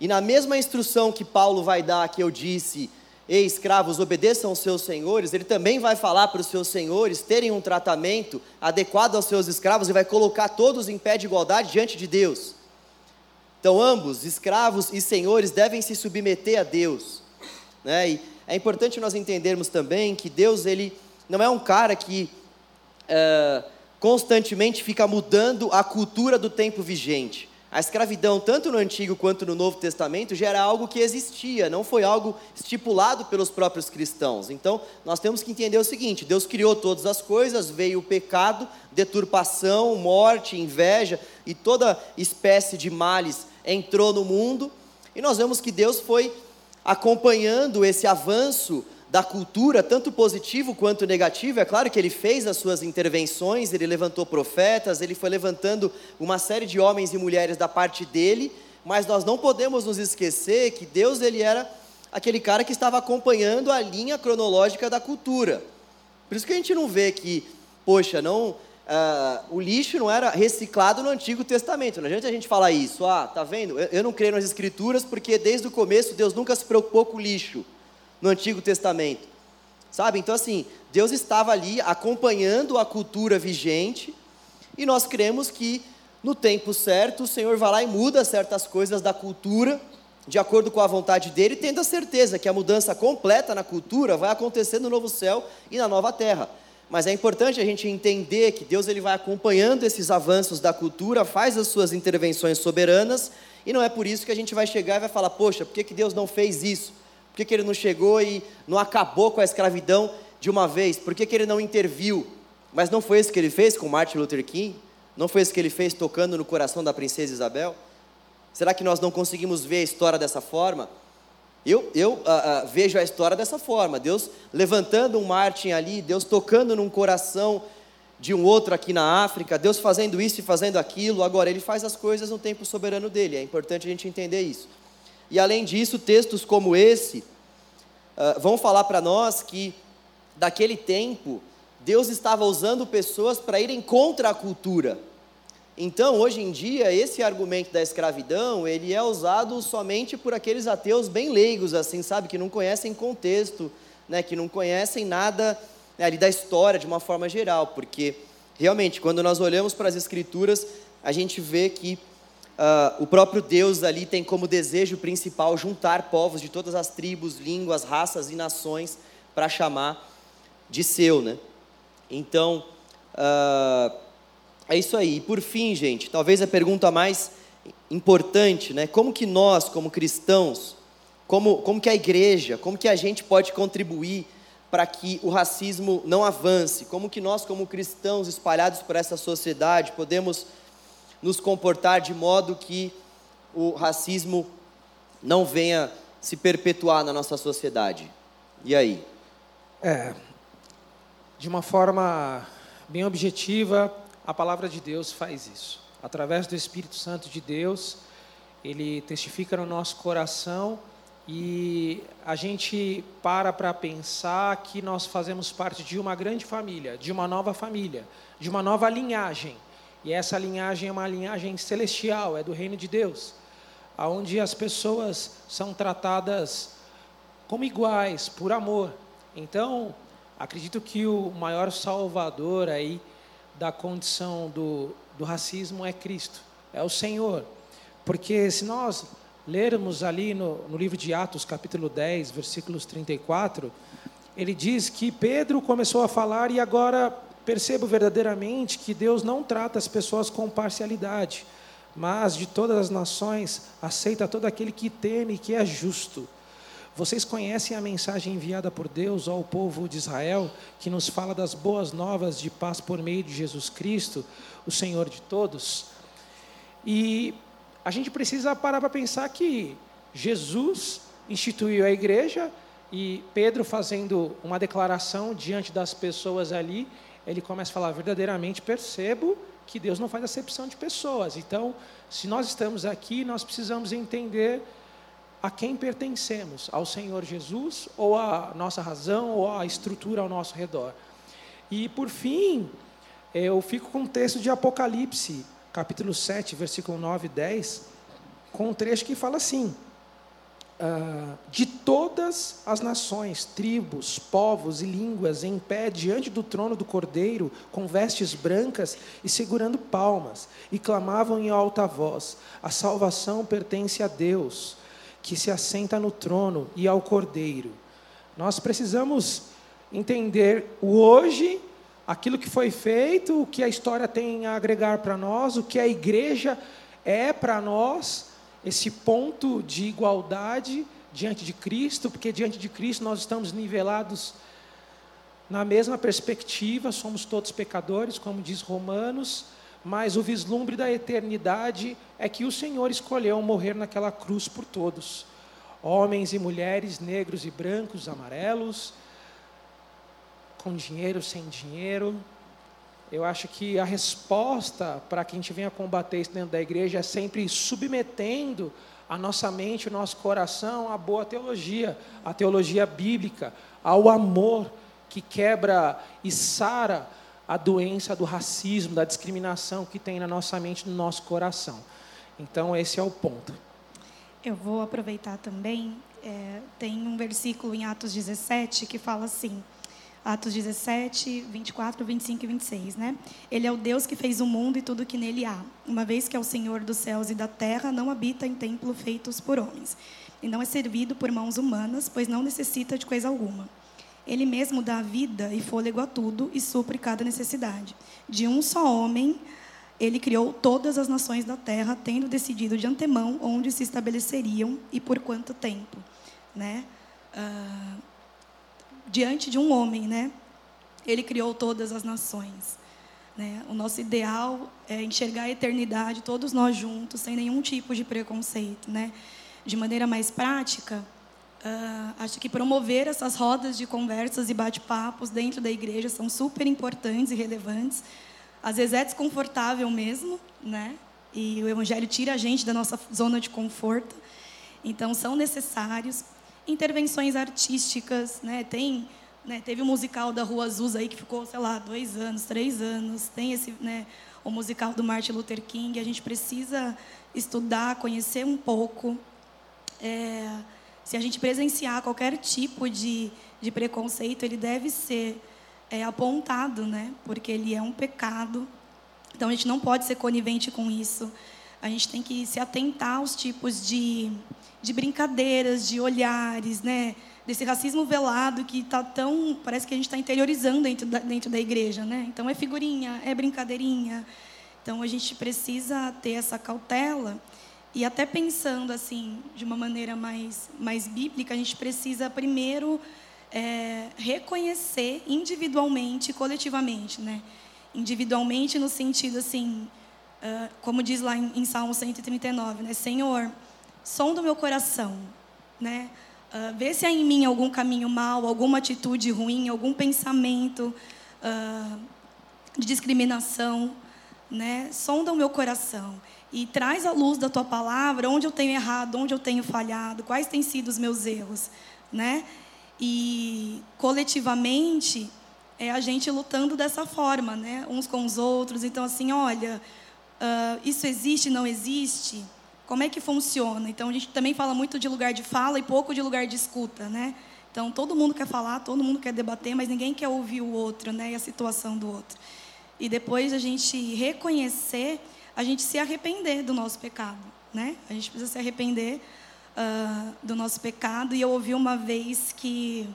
S1: E na mesma instrução que Paulo vai dar, que eu disse, ei escravos, obedeçam aos seus senhores, ele também vai falar para os seus senhores terem um tratamento adequado aos seus escravos e vai colocar todos em pé de igualdade diante de Deus. Então, ambos, escravos e senhores, devem se submeter a Deus. Né? E é importante nós entendermos também que Deus, ele não é um cara que é, constantemente fica mudando a cultura do tempo vigente. A escravidão, tanto no Antigo quanto no Novo Testamento, já era algo que existia, não foi algo estipulado pelos próprios cristãos. Então, nós temos que entender o seguinte: Deus criou todas as coisas, veio o pecado, deturpação, morte, inveja e toda espécie de males entrou no mundo, e nós vemos que Deus foi acompanhando esse avanço da cultura, tanto positivo quanto negativo. É claro que ele fez as suas intervenções, ele levantou profetas, ele foi levantando uma série de homens e mulheres da parte dele, mas nós não podemos nos esquecer que Deus ele era aquele cara que estava acompanhando a linha cronológica da cultura. Por isso que a gente não vê que, poxa, não, uh, o lixo não era reciclado no Antigo Testamento. Não adianta a gente falar isso. Ah, tá vendo? Eu, eu não creio nas Escrituras porque desde o começo Deus nunca se preocupou com o lixo no Antigo Testamento. Sabe? Então, assim, Deus estava ali acompanhando a cultura vigente e nós cremos que no tempo certo o Senhor vai lá e muda certas coisas da cultura de acordo com a vontade dele, tendo a certeza que a mudança completa na cultura vai acontecer no novo céu e na nova terra. Mas é importante a gente entender que Deus ele vai acompanhando esses avanços da cultura, faz as suas intervenções soberanas, e não é por isso que a gente vai chegar e vai falar, poxa, por que, que Deus não fez isso? Que, que ele não chegou e não acabou com a escravidão de uma vez? Por que, que ele não interviu? Mas não foi isso que ele fez com Martin Luther King? Não foi isso que ele fez tocando no coração da princesa Isabel? Será que nós não conseguimos ver a história dessa forma? Eu, eu uh, uh, vejo a história dessa forma: Deus levantando um Martin ali, Deus tocando num coração de um outro aqui na África, Deus fazendo isso e fazendo aquilo. Agora, Ele faz as coisas no tempo soberano dele, é importante a gente entender isso. E além disso, textos como esse uh, vão falar para nós que, daquele tempo, Deus estava usando pessoas para irem contra a cultura. Então, hoje em dia, esse argumento da escravidão, ele é usado somente por aqueles ateus bem leigos, assim, sabe, que não conhecem contexto, né, que não conhecem nada né, ali da história de uma forma geral, porque realmente, quando nós olhamos para as escrituras, a gente vê que uh, o próprio Deus ali tem como desejo principal juntar povos de todas as tribos, línguas, raças e nações para chamar de seu, né? Então, uh, é isso aí. E por fim, gente, talvez a pergunta mais importante, né? Como que nós, como cristãos, como, como que a igreja, como que a gente pode contribuir para que o racismo não avance? Como que nós, como cristãos espalhados por essa sociedade, podemos nos comportar de modo que o racismo não venha se perpetuar na nossa sociedade? E aí?
S2: É, de uma forma bem objetiva, a palavra de Deus faz isso. Através do Espírito Santo de Deus, ele testifica no nosso coração e a gente para para pensar que nós fazemos parte de uma grande família, de uma nova família, de uma nova linhagem. E essa linhagem é uma linhagem celestial, é do reino de Deus, aonde as pessoas são tratadas como iguais, por amor. Então, acredito que o maior salvador aí da condição do, do racismo é Cristo, é o Senhor. Porque se nós lermos ali no, no livro de Atos, capítulo 10, versículos 34, ele diz que Pedro começou a falar e agora percebo verdadeiramente que Deus não trata as pessoas com parcialidade, mas de todas as nações aceita todo aquele que teme e que é justo. Vocês conhecem a mensagem enviada por Deus ao povo de Israel, que nos fala das boas novas de paz por meio de Jesus Cristo, o Senhor de todos? E a gente precisa parar para pensar que Jesus instituiu a igreja e Pedro fazendo uma declaração diante das pessoas ali, ele começa a falar: verdadeiramente percebo que Deus não faz acepção de pessoas. Então, se nós estamos aqui, nós precisamos entender a quem pertencemos, ao Senhor Jesus, ou à nossa razão, ou à estrutura ao nosso redor. E por fim, eu fico com o texto de Apocalipse, capítulo 7, versículo 9 e 10, com um trecho que fala assim: ah, De todas as nações, tribos, povos e línguas, em pé diante do trono do Cordeiro, com vestes brancas e segurando palmas, e clamavam em alta voz: A salvação pertence a Deus que se assenta no trono e ao Cordeiro. Nós precisamos entender o hoje, aquilo que foi feito, o que a história tem a agregar para nós, o que a igreja é para nós, esse ponto de igualdade diante de Cristo, porque diante de Cristo nós estamos nivelados na mesma perspectiva, somos todos pecadores, como diz Romanos, mas o vislumbre da eternidade é que o Senhor escolheu morrer naquela cruz por todos. Homens e mulheres, negros e brancos, amarelos, com dinheiro, sem dinheiro. Eu acho que a resposta para que a gente venha combater isso dentro da igreja é sempre submetendo a nossa mente, o nosso coração à boa teologia, à teologia bíblica, ao amor que quebra e sara a doença do racismo, da discriminação que tem na nossa mente, no nosso coração. Então, esse é o ponto.
S3: Eu vou aproveitar também. É, tem um versículo em Atos 17 que fala assim. Atos 17, 24, 25 e 26, né? Ele é o Deus que fez o mundo e tudo que nele há. Uma vez que é o Senhor dos céus e da terra, não habita em templo feitos por homens. E não é servido por mãos humanas, pois não necessita de coisa alguma. Ele mesmo dá vida e fôlego a tudo e supre cada necessidade. De um só homem, ele criou todas as nações da terra, tendo decidido de antemão onde se estabeleceriam e por quanto tempo. Né? Ah, diante de um homem, né? Ele criou todas as nações. Né? O nosso ideal é enxergar a eternidade todos nós juntos, sem nenhum tipo de preconceito, né? De maneira mais prática, uh, acho que promover essas rodas de conversas e bate-papos dentro da igreja são super importantes e relevantes. Às vezes é desconfortável mesmo, né? E o evangelho tira a gente da nossa zona de conforto. Então são necessários intervenções artísticas, né? Tem, né, teve o musical da Rua Azusa aí que ficou, sei lá, dois anos, três anos. Tem esse, né, o musical do Martin Luther King. A gente precisa estudar, conhecer um pouco. É, se a gente presenciar qualquer tipo de, de preconceito, ele deve ser é, apontado, né? Porque ele é um pecado. Então a gente não pode ser conivente com isso. A gente tem que se atentar aos tipos de de brincadeiras, de olhares, né? Desse racismo velado que está tão. Parece que a gente está interiorizando dentro da, dentro da igreja, né? Então é figurinha, é brincadeirinha. Então a gente precisa ter essa cautela. E até pensando assim, de uma maneira mais, mais bíblica, a gente precisa primeiro é, reconhecer individualmente e coletivamente, né? Individualmente no sentido assim, uh, como diz lá em, em Salmo 139, né? Senhor, som do meu coração, né? Uh, vê se há em mim algum caminho mal, alguma atitude ruim, algum pensamento uh, de discriminação, né? Sonda o meu coração e traz à luz da tua palavra onde eu tenho errado, onde eu tenho falhado, quais têm sido os meus erros, né? E coletivamente é a gente lutando dessa forma, né? Uns com os outros. Então assim, olha, uh, isso existe, não existe? Como é que funciona? Então, a gente também fala muito de lugar de fala e pouco de lugar de escuta, né? Então, todo mundo quer falar, todo mundo quer debater, mas ninguém quer ouvir o outro, né? E a situação do outro. E depois a gente reconhecer, a gente se arrepender do nosso pecado, né? A gente precisa se arrepender uh, do nosso pecado. E eu ouvi uma vez que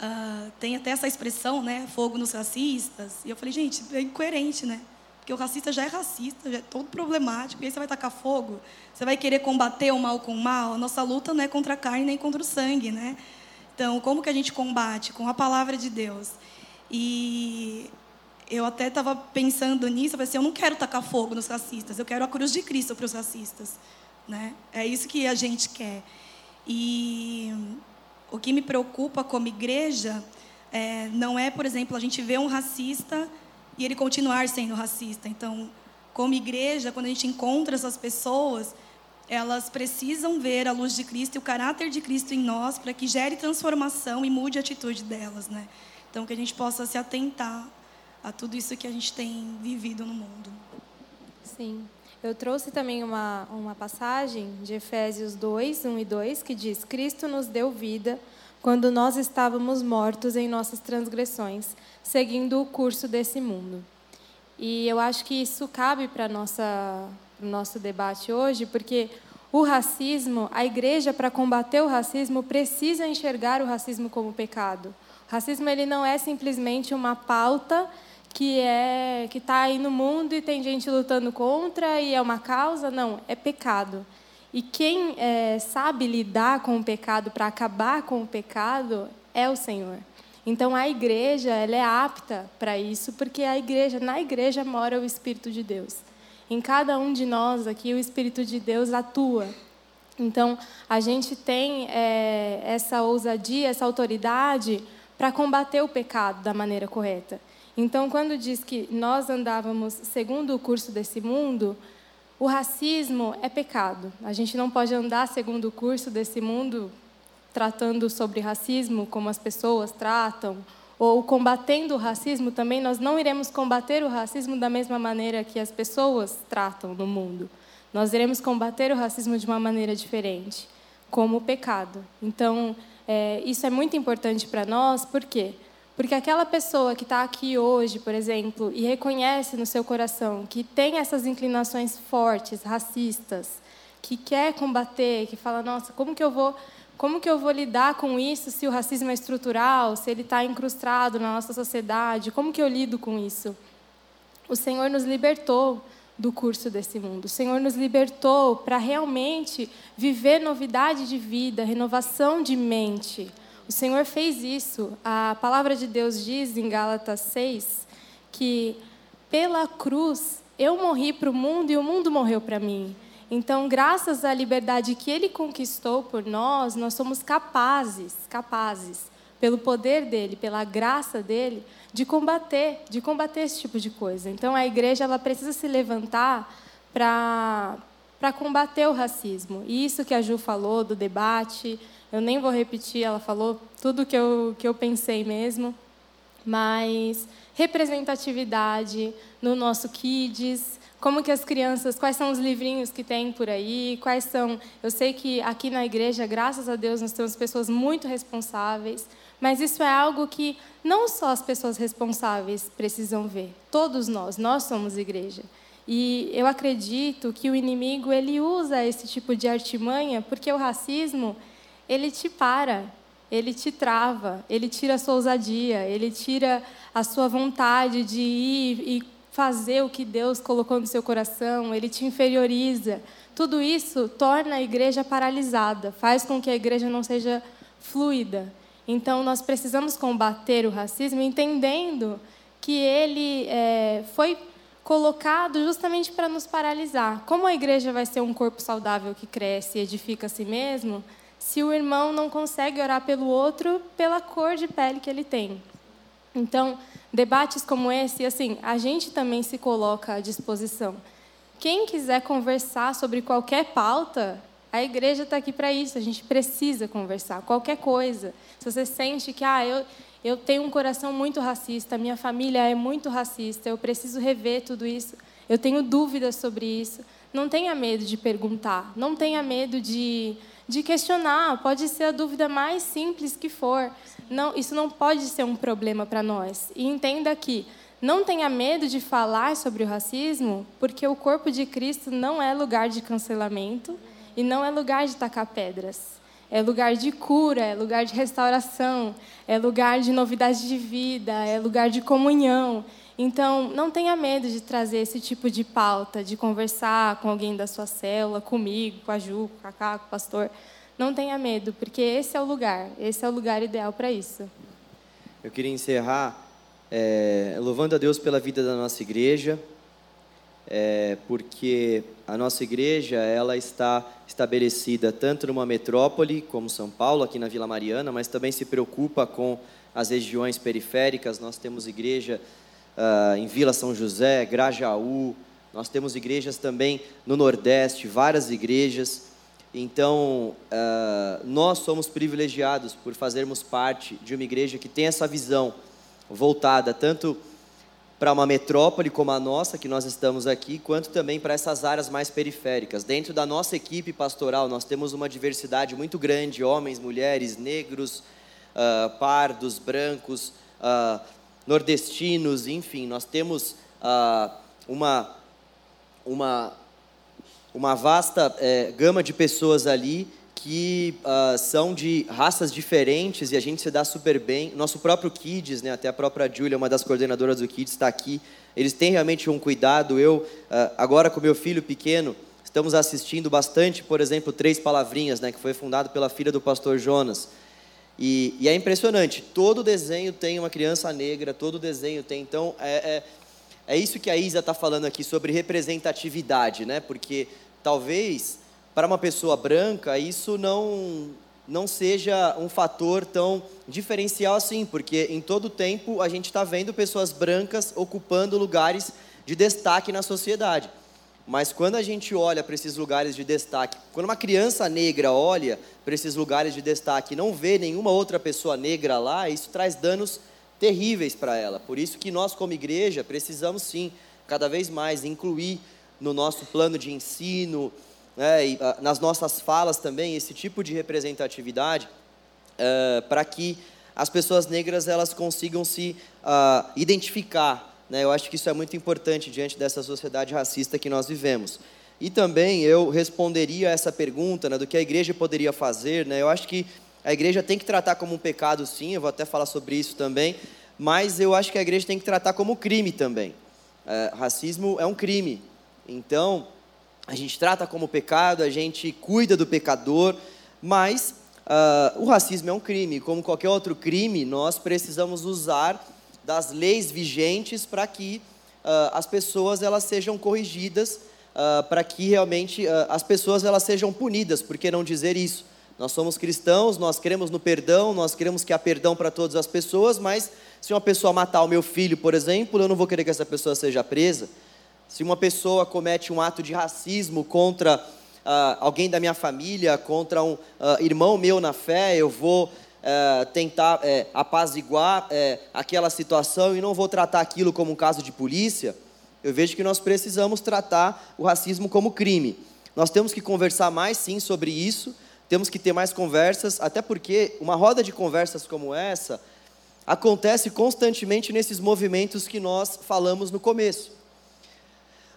S3: uh, tem até essa expressão, né? Fogo nos racistas. E eu falei, gente, é incoerente, né? Porque o racista já é racista, já é todo problemático, e aí você vai tacar fogo, você vai querer combater o mal com o mal. A nossa luta não é contra a carne nem contra o sangue, né? Então, como que a gente combate? Com a palavra de Deus. E eu até estava pensando nisso, eu falei assim, eu não quero tacar fogo nos racistas, eu quero a cruz de Cristo para os racistas. Né? É isso que a gente quer. E o que me preocupa como igreja é, não é, por exemplo, a gente ver um racista e ele continuar sendo racista. Então, como igreja, quando a gente encontra essas pessoas, elas precisam ver a luz de Cristo e o caráter de Cristo em nós para que gere transformação e mude a atitude delas, né? Então, que a gente possa se atentar a tudo isso que a gente tem vivido no mundo.
S4: Sim. Eu trouxe também uma, uma passagem de Efésios 2, 1 e 2, que diz: Cristo nos deu vida quando nós estávamos mortos em nossas transgressões, seguindo o curso desse mundo. E eu acho que isso cabe para o nosso debate hoje, porque o racismo, a igreja, para combater o racismo, precisa enxergar o racismo como pecado. O racismo ele não é simplesmente uma pauta que é que está aí no mundo e tem gente lutando contra e é uma causa, não, é pecado. E quem é, sabe lidar com o pecado para acabar com o pecado é o Senhor. Então a igreja ela é apta para isso, porque a igreja, na igreja mora o Espírito de Deus. Em cada um de nós aqui o Espírito de Deus atua. Então a gente tem é, essa ousadia, essa autoridade para combater o pecado da maneira correta. Então quando diz que nós andávamos segundo o curso desse mundo, o racismo é pecado. A gente não pode andar segundo o curso desse mundo tratando sobre racismo, como as pessoas tratam, ou combatendo o racismo também, nós não iremos combater o racismo da mesma maneira que as pessoas tratam no mundo. Nós iremos combater o racismo de uma maneira diferente, como o pecado. Então, é, isso é muito importante para nós, por quê? Porque aquela pessoa que está aqui hoje, por exemplo, e reconhece no seu coração que tem essas inclinações fortes, racistas, que quer combater, que fala, nossa, como que eu vou como que eu vou lidar com isso se o racismo é estrutural, se ele está incrustado na nossa sociedade? Como que eu lido com isso? O Senhor nos libertou do curso desse mundo. O Senhor nos libertou para realmente viver novidade de vida, renovação de mente. O Senhor fez isso. A palavra de Deus diz em Gálatas 6 que pela cruz eu morri para o mundo e o mundo morreu para mim. Então, graças à liberdade que ele conquistou por nós, nós somos capazes, capazes, pelo poder dele, pela graça dele, de combater, de combater esse tipo de coisa. Então, a igreja ela precisa se levantar para para combater o racismo. E isso que a Ju falou do debate, eu nem vou repetir, ela falou tudo que eu que eu pensei mesmo, mas representatividade no nosso kids, como que as crianças, quais são os livrinhos que tem por aí, quais são. Eu sei que aqui na igreja, graças a Deus, nós temos pessoas muito responsáveis, mas isso é algo que não só as pessoas responsáveis precisam ver, todos nós, nós somos igreja. E eu acredito que o inimigo ele usa esse tipo de artimanha porque o racismo ele te para, ele te trava, ele tira a sua ousadia, ele tira a sua vontade de ir e fazer o que Deus colocou no seu coração, ele te inferioriza. Tudo isso torna a igreja paralisada, faz com que a igreja não seja fluida. Então, nós precisamos combater o racismo entendendo que ele é, foi colocado justamente para nos paralisar. Como a igreja vai ser um corpo saudável que cresce e edifica a si mesmo, se o irmão não consegue orar pelo outro pela cor de pele que ele tem? Então, debates como esse, assim, a gente também se coloca à disposição. Quem quiser conversar sobre qualquer pauta, a igreja está aqui para isso. A gente precisa conversar, qualquer coisa. Se você sente que, ah, eu, eu tenho um coração muito racista, minha família é muito racista, eu preciso rever tudo isso, eu tenho dúvidas sobre isso, não tenha medo de perguntar, não tenha medo de, de questionar. Pode ser a dúvida mais simples que for não, isso não pode ser um problema para nós. E entenda que não tenha medo de falar sobre o racismo, porque o corpo de Cristo não é lugar de cancelamento e não é lugar de tacar pedras. É lugar de cura, é lugar de restauração, é lugar de novidade de vida, é lugar de comunhão. Então, não tenha medo de trazer esse tipo de pauta, de conversar com alguém da sua célula, comigo, com a Ju, com a Cacá, com o pastor. Não tenha medo, porque esse é o lugar, esse é o lugar ideal para isso.
S1: Eu queria encerrar é, louvando a Deus pela vida da nossa igreja, é, porque a nossa igreja ela está estabelecida tanto numa metrópole como São Paulo, aqui na Vila Mariana, mas também se preocupa com as regiões periféricas. Nós temos igreja uh, em Vila São José, Grajaú, nós temos igrejas também no Nordeste, várias igrejas. Então, uh, nós somos privilegiados por fazermos parte de uma igreja que tem essa visão voltada tanto para uma metrópole como a nossa, que nós estamos aqui, quanto também para essas áreas mais periféricas. Dentro da nossa equipe pastoral, nós temos uma diversidade muito grande: homens, mulheres, negros, uh, pardos, brancos, uh, nordestinos, enfim, nós temos uma, uma uma vasta é, gama de pessoas ali que uh, são de raças diferentes e a gente se dá super bem. Nosso próprio Kids, né, até a própria Julia, uma das coordenadoras do Kids, está aqui. Eles têm realmente um cuidado. Eu, uh, agora com meu filho pequeno, estamos assistindo bastante, por exemplo, Três Palavrinhas, né, que foi fundado pela filha do pastor Jonas. E, e, é impressionante, todo desenho tem uma criança negra, todo desenho tem. Então, é, é, é isso que a Isa está falando aqui sobre representatividade, né? Porque talvez para uma pessoa branca isso não não seja um fator tão diferencial assim, porque em todo tempo a gente está vendo pessoas brancas ocupando lugares de destaque na sociedade. Mas quando a gente olha para esses lugares de destaque, quando uma criança negra olha para esses lugares de destaque e não vê nenhuma outra pessoa negra lá, isso traz danos terríveis para ela. Por isso que nós, como igreja, precisamos sim, cada vez mais, incluir no nosso plano de ensino, né, e, uh, nas nossas falas também, esse tipo de representatividade, uh, para que as pessoas negras elas consigam se uh, identificar. Né? Eu acho que isso é muito importante diante dessa sociedade racista que nós vivemos. E também eu responderia a essa pergunta né, do que a igreja poderia fazer. Né? Eu acho que a igreja tem que tratar como um pecado, sim, eu vou até falar sobre isso também, mas eu acho que a igreja tem que tratar como crime também. É, racismo é um crime. Então, a gente trata como pecado, a gente cuida do pecador, mas uh, o racismo é um crime. Como qualquer outro crime, nós precisamos usar das leis vigentes para que uh, as pessoas elas sejam corrigidas uh, para que realmente as pessoas elas sejam punidas, por que não dizer isso? Nós somos cristãos, nós queremos no perdão, nós queremos que há perdão para todas as pessoas, mas se uma pessoa matar o meu filho, por exemplo, eu não vou querer que essa pessoa seja presa. Se uma pessoa comete um ato de racismo contra uh, alguém da minha família, contra um uh, irmão meu na fé, eu vou uh, tentar eh, apaziguar eh, aquela situação e não vou tratar aquilo como um caso de polícia eu vejo que nós precisamos tratar o racismo como crime. Nós temos que conversar mais, sim, sobre isso, temos que ter mais conversas, até porque uma roda de conversas como essa acontece constantemente nesses movimentos que nós falamos no começo.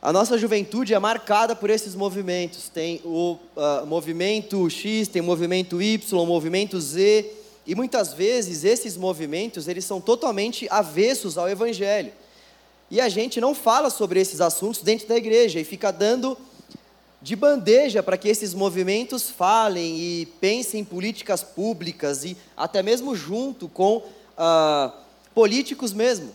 S1: A nossa juventude é marcada por esses movimentos. Tem o uh, movimento X, tem o movimento Y, o movimento Z, e muitas vezes esses movimentos eles são totalmente avessos ao Evangelho. E a gente não fala sobre esses assuntos dentro da igreja e fica dando de bandeja para que esses movimentos falem e pensem em políticas públicas e até mesmo junto com ah, políticos mesmo.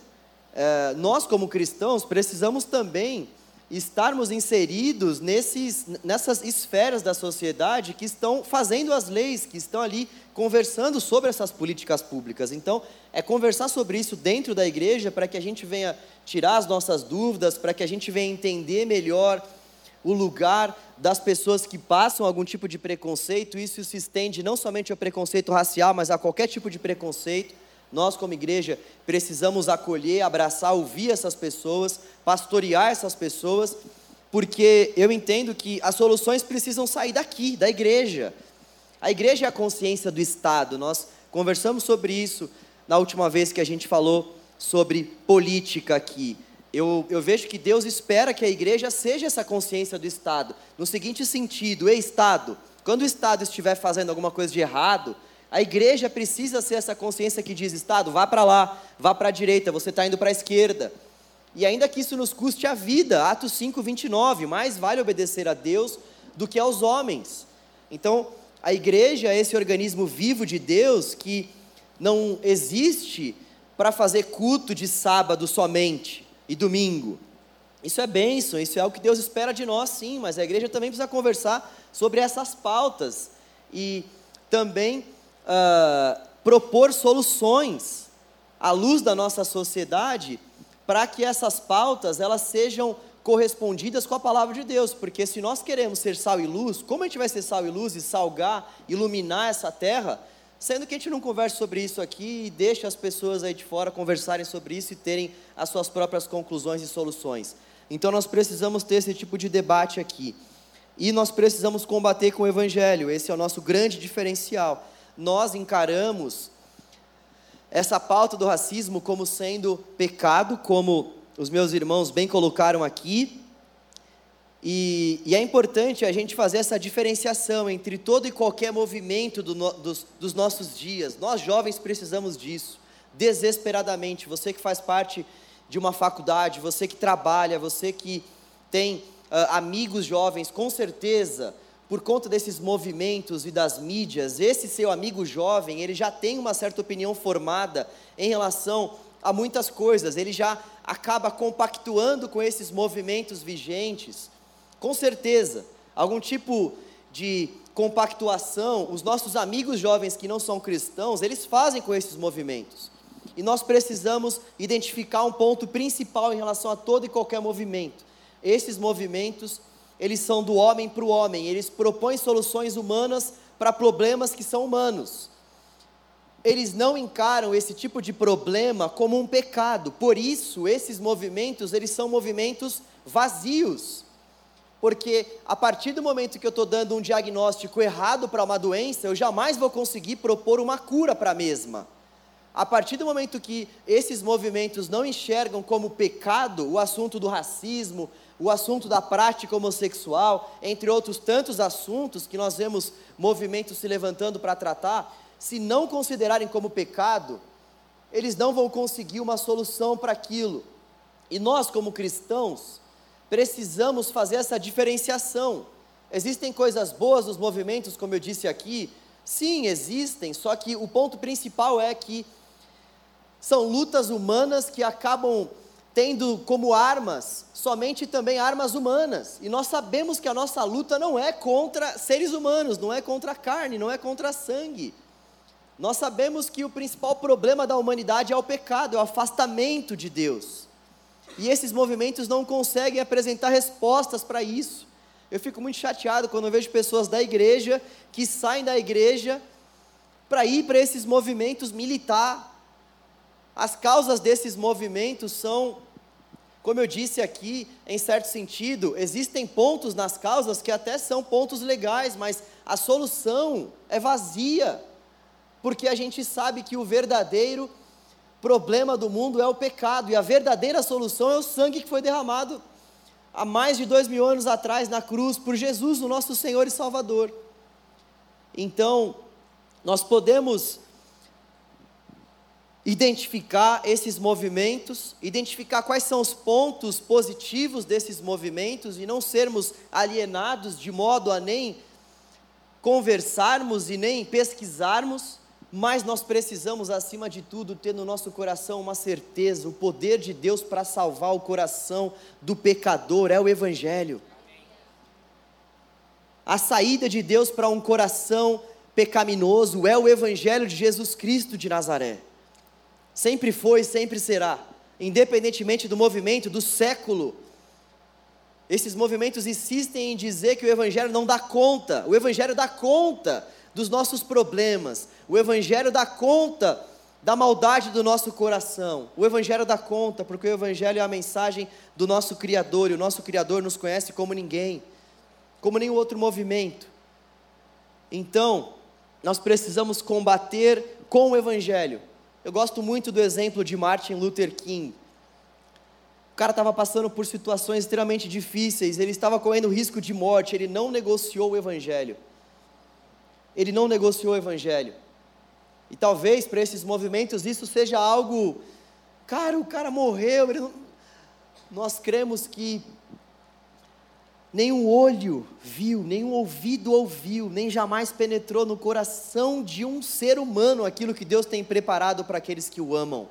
S1: Eh, nós, como cristãos, precisamos também estarmos inseridos nesses, nessas esferas da sociedade que estão fazendo as leis, que estão ali conversando sobre essas políticas públicas. Então, é conversar sobre isso dentro da igreja para que a gente venha tirar as nossas dúvidas, para que a gente venha entender melhor o lugar das pessoas que passam algum tipo de preconceito. Isso se estende não somente ao preconceito racial, mas a qualquer tipo de preconceito. Nós, como igreja, precisamos acolher, abraçar, ouvir essas pessoas, pastorear essas pessoas, porque eu entendo que as soluções precisam sair daqui, da igreja. A igreja é a consciência do Estado. Nós conversamos sobre isso na última vez que a gente falou sobre política aqui. Eu, eu, vejo que Deus espera que a igreja seja essa consciência do Estado, no seguinte sentido: ei, Estado, quando o Estado estiver fazendo alguma coisa de errado, a igreja precisa ser essa consciência que diz: Estado, vá para lá, vá para a direita, você está indo para a esquerda. E ainda que isso nos custe a vida, Atos 5, 29, mais vale obedecer a Deus do que aos homens. Então, a igreja é esse organismo vivo de Deus que não existe para fazer culto de sábado somente e domingo. Isso é bênção, isso é o que Deus espera de nós, sim, mas a igreja também precisa conversar sobre essas pautas e também uh, propor soluções à luz da nossa sociedade para que essas pautas elas sejam correspondidas com a palavra de Deus, porque se nós queremos ser sal e luz, como a gente vai ser sal e luz e salgar, iluminar essa terra, sendo que a gente não conversa sobre isso aqui e deixa as pessoas aí de fora conversarem sobre isso e terem as suas próprias conclusões e soluções. Então nós precisamos ter esse tipo de debate aqui. E nós precisamos combater com o evangelho, esse é o nosso grande diferencial nós encaramos essa pauta do racismo como sendo pecado, como os meus irmãos bem colocaram aqui. E, e é importante a gente fazer essa diferenciação entre todo e qualquer movimento do no, dos, dos nossos dias. Nós jovens precisamos disso, desesperadamente. Você que faz parte de uma faculdade, você que trabalha, você que tem uh, amigos jovens, com certeza por conta desses movimentos e das mídias, esse seu amigo jovem, ele já tem uma certa opinião formada em relação a muitas coisas, ele já acaba compactuando com esses movimentos vigentes. Com certeza, algum tipo de compactuação, os nossos amigos jovens que não são cristãos, eles fazem com esses movimentos. E nós precisamos identificar um ponto principal em relação a todo e qualquer movimento. Esses movimentos eles são do homem para o homem, eles propõem soluções humanas para problemas que são humanos. eles não encaram esse tipo de problema como um pecado. Por isso, esses movimentos, eles são movimentos vazios. Porque a partir do momento que eu estou dando um diagnóstico errado para uma doença, eu jamais vou conseguir propor uma cura para a mesma. A partir do momento que esses movimentos não enxergam como pecado o assunto do racismo, o assunto da prática homossexual, entre outros tantos assuntos que nós vemos movimentos se levantando para tratar, se não considerarem como pecado, eles não vão conseguir uma solução para aquilo. E nós, como cristãos, precisamos fazer essa diferenciação. Existem coisas boas nos movimentos, como eu disse aqui? Sim, existem, só que o ponto principal é que são lutas humanas que acabam tendo como armas somente também armas humanas. E nós sabemos que a nossa luta não é contra seres humanos, não é contra a carne, não é contra sangue. Nós sabemos que o principal problema da humanidade é o pecado, é o afastamento de Deus. E esses movimentos não conseguem apresentar respostas para isso. Eu fico muito chateado quando eu vejo pessoas da igreja que saem da igreja para ir para esses movimentos militar. As causas desses movimentos são, como eu disse aqui, em certo sentido, existem pontos nas causas que até são pontos legais, mas a solução é vazia porque a gente sabe que o verdadeiro problema do mundo é o pecado, e a verdadeira solução é o sangue que foi derramado há mais de dois mil anos atrás na cruz por Jesus, o nosso Senhor e Salvador. Então, nós podemos identificar esses movimentos, identificar quais são os pontos positivos desses movimentos e não sermos alienados de modo a nem conversarmos e nem pesquisarmos mas nós precisamos, acima de tudo, ter no nosso coração uma certeza: o poder de Deus para salvar o coração do pecador é o Evangelho. A saída de Deus para um coração pecaminoso é o Evangelho de Jesus Cristo de Nazaré. Sempre foi, sempre será, independentemente do movimento, do século. Esses movimentos insistem em dizer que o Evangelho não dá conta, o Evangelho dá conta dos nossos problemas. O Evangelho dá conta da maldade do nosso coração. O Evangelho dá conta, porque o Evangelho é a mensagem do nosso Criador, e o nosso Criador nos conhece como ninguém, como nenhum outro movimento. Então, nós precisamos combater com o Evangelho. Eu gosto muito do exemplo de Martin Luther King. O cara estava passando por situações extremamente difíceis, ele estava correndo risco de morte, ele não negociou o Evangelho ele não negociou o evangelho. E talvez para esses movimentos isso seja algo, cara, o cara morreu. Não... Nós cremos que nenhum olho viu, nenhum ouvido ouviu, nem jamais penetrou no coração de um ser humano aquilo que Deus tem preparado para aqueles que o amam.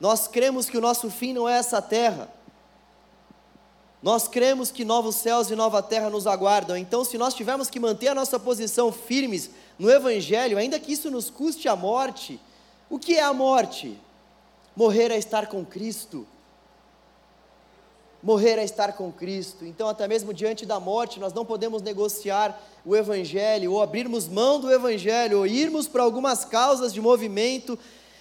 S1: Nós cremos que o nosso fim não é essa terra. Nós cremos que novos céus e nova terra nos aguardam, então, se nós tivermos que manter a nossa posição firmes no Evangelho, ainda que isso nos custe a morte, o que é a morte? Morrer é estar com Cristo. Morrer é estar com Cristo. Então, até mesmo diante da morte, nós não podemos negociar o Evangelho, ou abrirmos mão do Evangelho, ou irmos para algumas causas de movimento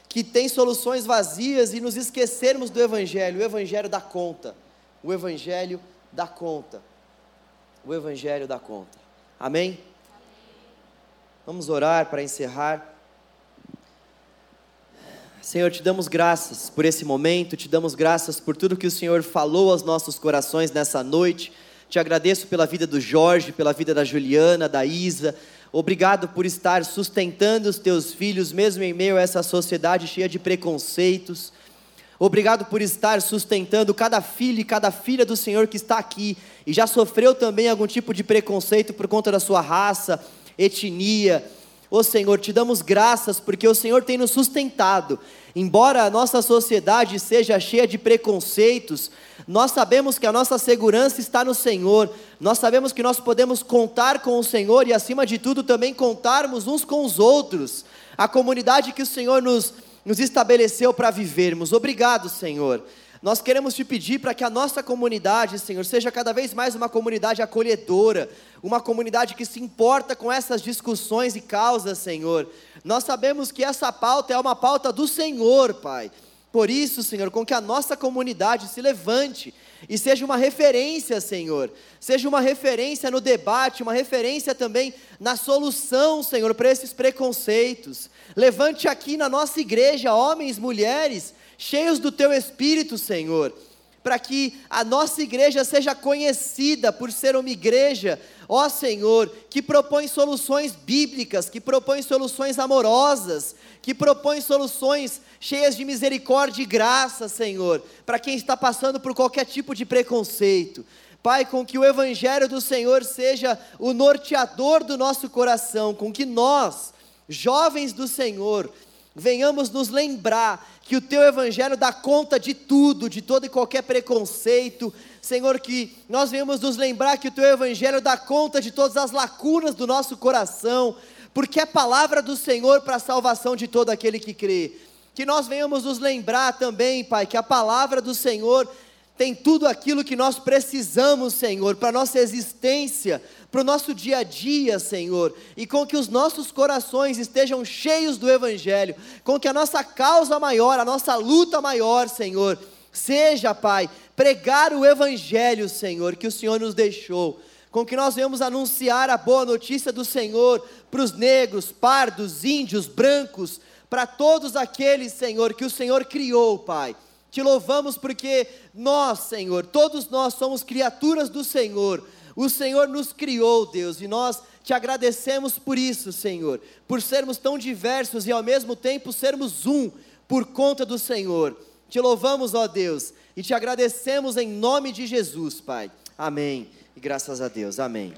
S1: que tem soluções vazias e nos esquecermos do Evangelho. O Evangelho dá conta. O Evangelho dá conta. O Evangelho dá conta. Amém? Vamos orar para encerrar. Senhor, te damos graças por esse momento, te damos graças por tudo que o Senhor falou aos nossos corações nessa noite. Te agradeço pela vida do Jorge, pela vida da Juliana, da Isa. Obrigado por estar sustentando os teus filhos, mesmo em meio a essa sociedade cheia de preconceitos. Obrigado por estar sustentando cada filho e cada filha do Senhor que está aqui e já sofreu também algum tipo de preconceito por conta da sua raça, etnia. Ô Senhor, te damos graças porque o Senhor tem nos sustentado. Embora a nossa sociedade seja cheia de preconceitos, nós sabemos que a nossa segurança está no Senhor. Nós sabemos que nós podemos contar com o Senhor e, acima de tudo, também contarmos uns com os outros. A comunidade que o Senhor nos nos estabeleceu para vivermos. Obrigado, Senhor. Nós queremos te pedir para que a nossa comunidade, Senhor, seja cada vez mais uma comunidade acolhedora, uma comunidade que se importa com essas discussões e causas, Senhor. Nós sabemos que essa pauta é uma pauta do Senhor, Pai. Por isso, Senhor, com que a nossa comunidade se levante e seja uma referência, Senhor. Seja uma referência no debate, uma referência também na solução, Senhor, para esses preconceitos. Levante aqui na nossa igreja homens, mulheres, cheios do teu espírito, Senhor, para que a nossa igreja seja conhecida por ser uma igreja, ó Senhor, que propõe soluções bíblicas, que propõe soluções amorosas, que propõe soluções cheias de misericórdia e graça, Senhor, para quem está passando por qualquer tipo de preconceito. Pai, com que o Evangelho do Senhor seja o norteador do nosso coração, com que nós, jovens do Senhor, venhamos nos lembrar que o teu evangelho dá conta de tudo, de todo e qualquer preconceito. Senhor, que nós venhamos nos lembrar que o teu evangelho dá conta de todas as lacunas do nosso coração, porque é palavra do Senhor para a salvação de todo aquele que crê. Que nós venhamos nos lembrar também, Pai, que a palavra do Senhor tem tudo aquilo que nós precisamos, Senhor, para a nossa existência, para o nosso dia a dia, Senhor, e com que os nossos corações estejam cheios do Evangelho, com que a nossa causa maior, a nossa luta maior, Senhor, seja, Pai, pregar o Evangelho, Senhor, que o Senhor nos deixou, com que nós venhamos anunciar a boa notícia do Senhor para os negros, pardos, índios, brancos, para todos aqueles, Senhor, que o Senhor criou, Pai. Te louvamos porque nós, Senhor, todos nós somos criaturas do Senhor o Senhor nos criou, Deus, e nós te agradecemos por isso, Senhor, por sermos tão diversos e ao mesmo tempo sermos um por conta do Senhor. Te louvamos, ó Deus, e te agradecemos em nome de Jesus, Pai. Amém. E graças a Deus. Amém.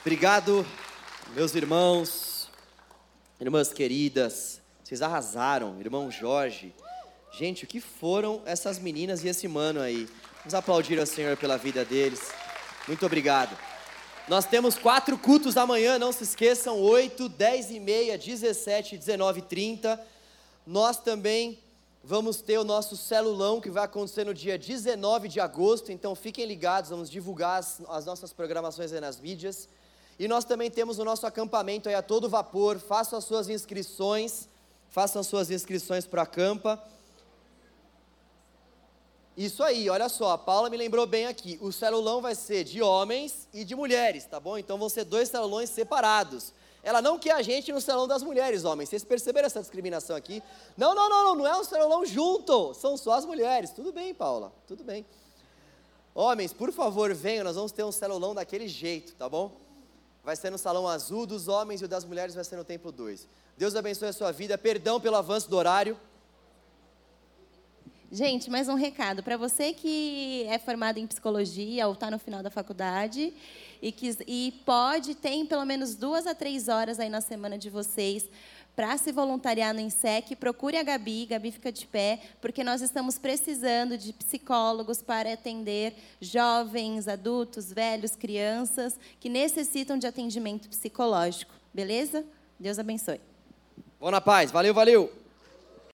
S1: Obrigado, meus irmãos, irmãs queridas. Vocês arrasaram, irmão Jorge. Gente, o que foram essas meninas e esse mano aí? Vamos aplaudir ao Senhor pela vida deles. Muito obrigado. Nós temos quatro cultos amanhã, não se esqueçam, 8, 10 e meia, 17, 19 e 30. Nós também vamos ter o nosso celulão que vai acontecer no dia 19 de agosto, então fiquem ligados, vamos divulgar as, as nossas programações aí nas mídias. E nós também temos o nosso acampamento aí a todo vapor, façam as suas inscrições, façam as suas inscrições para a campa. Isso aí, olha só, a Paula me lembrou bem aqui. O celulão vai ser de homens e de mulheres, tá bom? Então vão ser dois celulões separados. Ela não quer a gente no salão das mulheres, homens. Vocês perceberam essa discriminação aqui? Não, não, não, não, não é um celulão junto. São só as mulheres. Tudo bem, Paula, tudo bem. Homens, por favor, venham, nós vamos ter um celulão daquele jeito, tá bom? Vai ser no salão azul dos homens e o das mulheres vai ser no templo 2. Deus abençoe a sua vida. Perdão pelo avanço do horário.
S5: Gente, mais um recado. Para você que é formado em psicologia ou está no final da faculdade e, que, e pode, tem pelo menos duas a três horas aí na semana de vocês para se voluntariar no INSEC, procure a Gabi, Gabi fica de pé, porque nós estamos precisando de psicólogos para atender jovens, adultos, velhos, crianças que necessitam de atendimento psicológico. Beleza? Deus abençoe.
S1: Bom na paz. Valeu, valeu.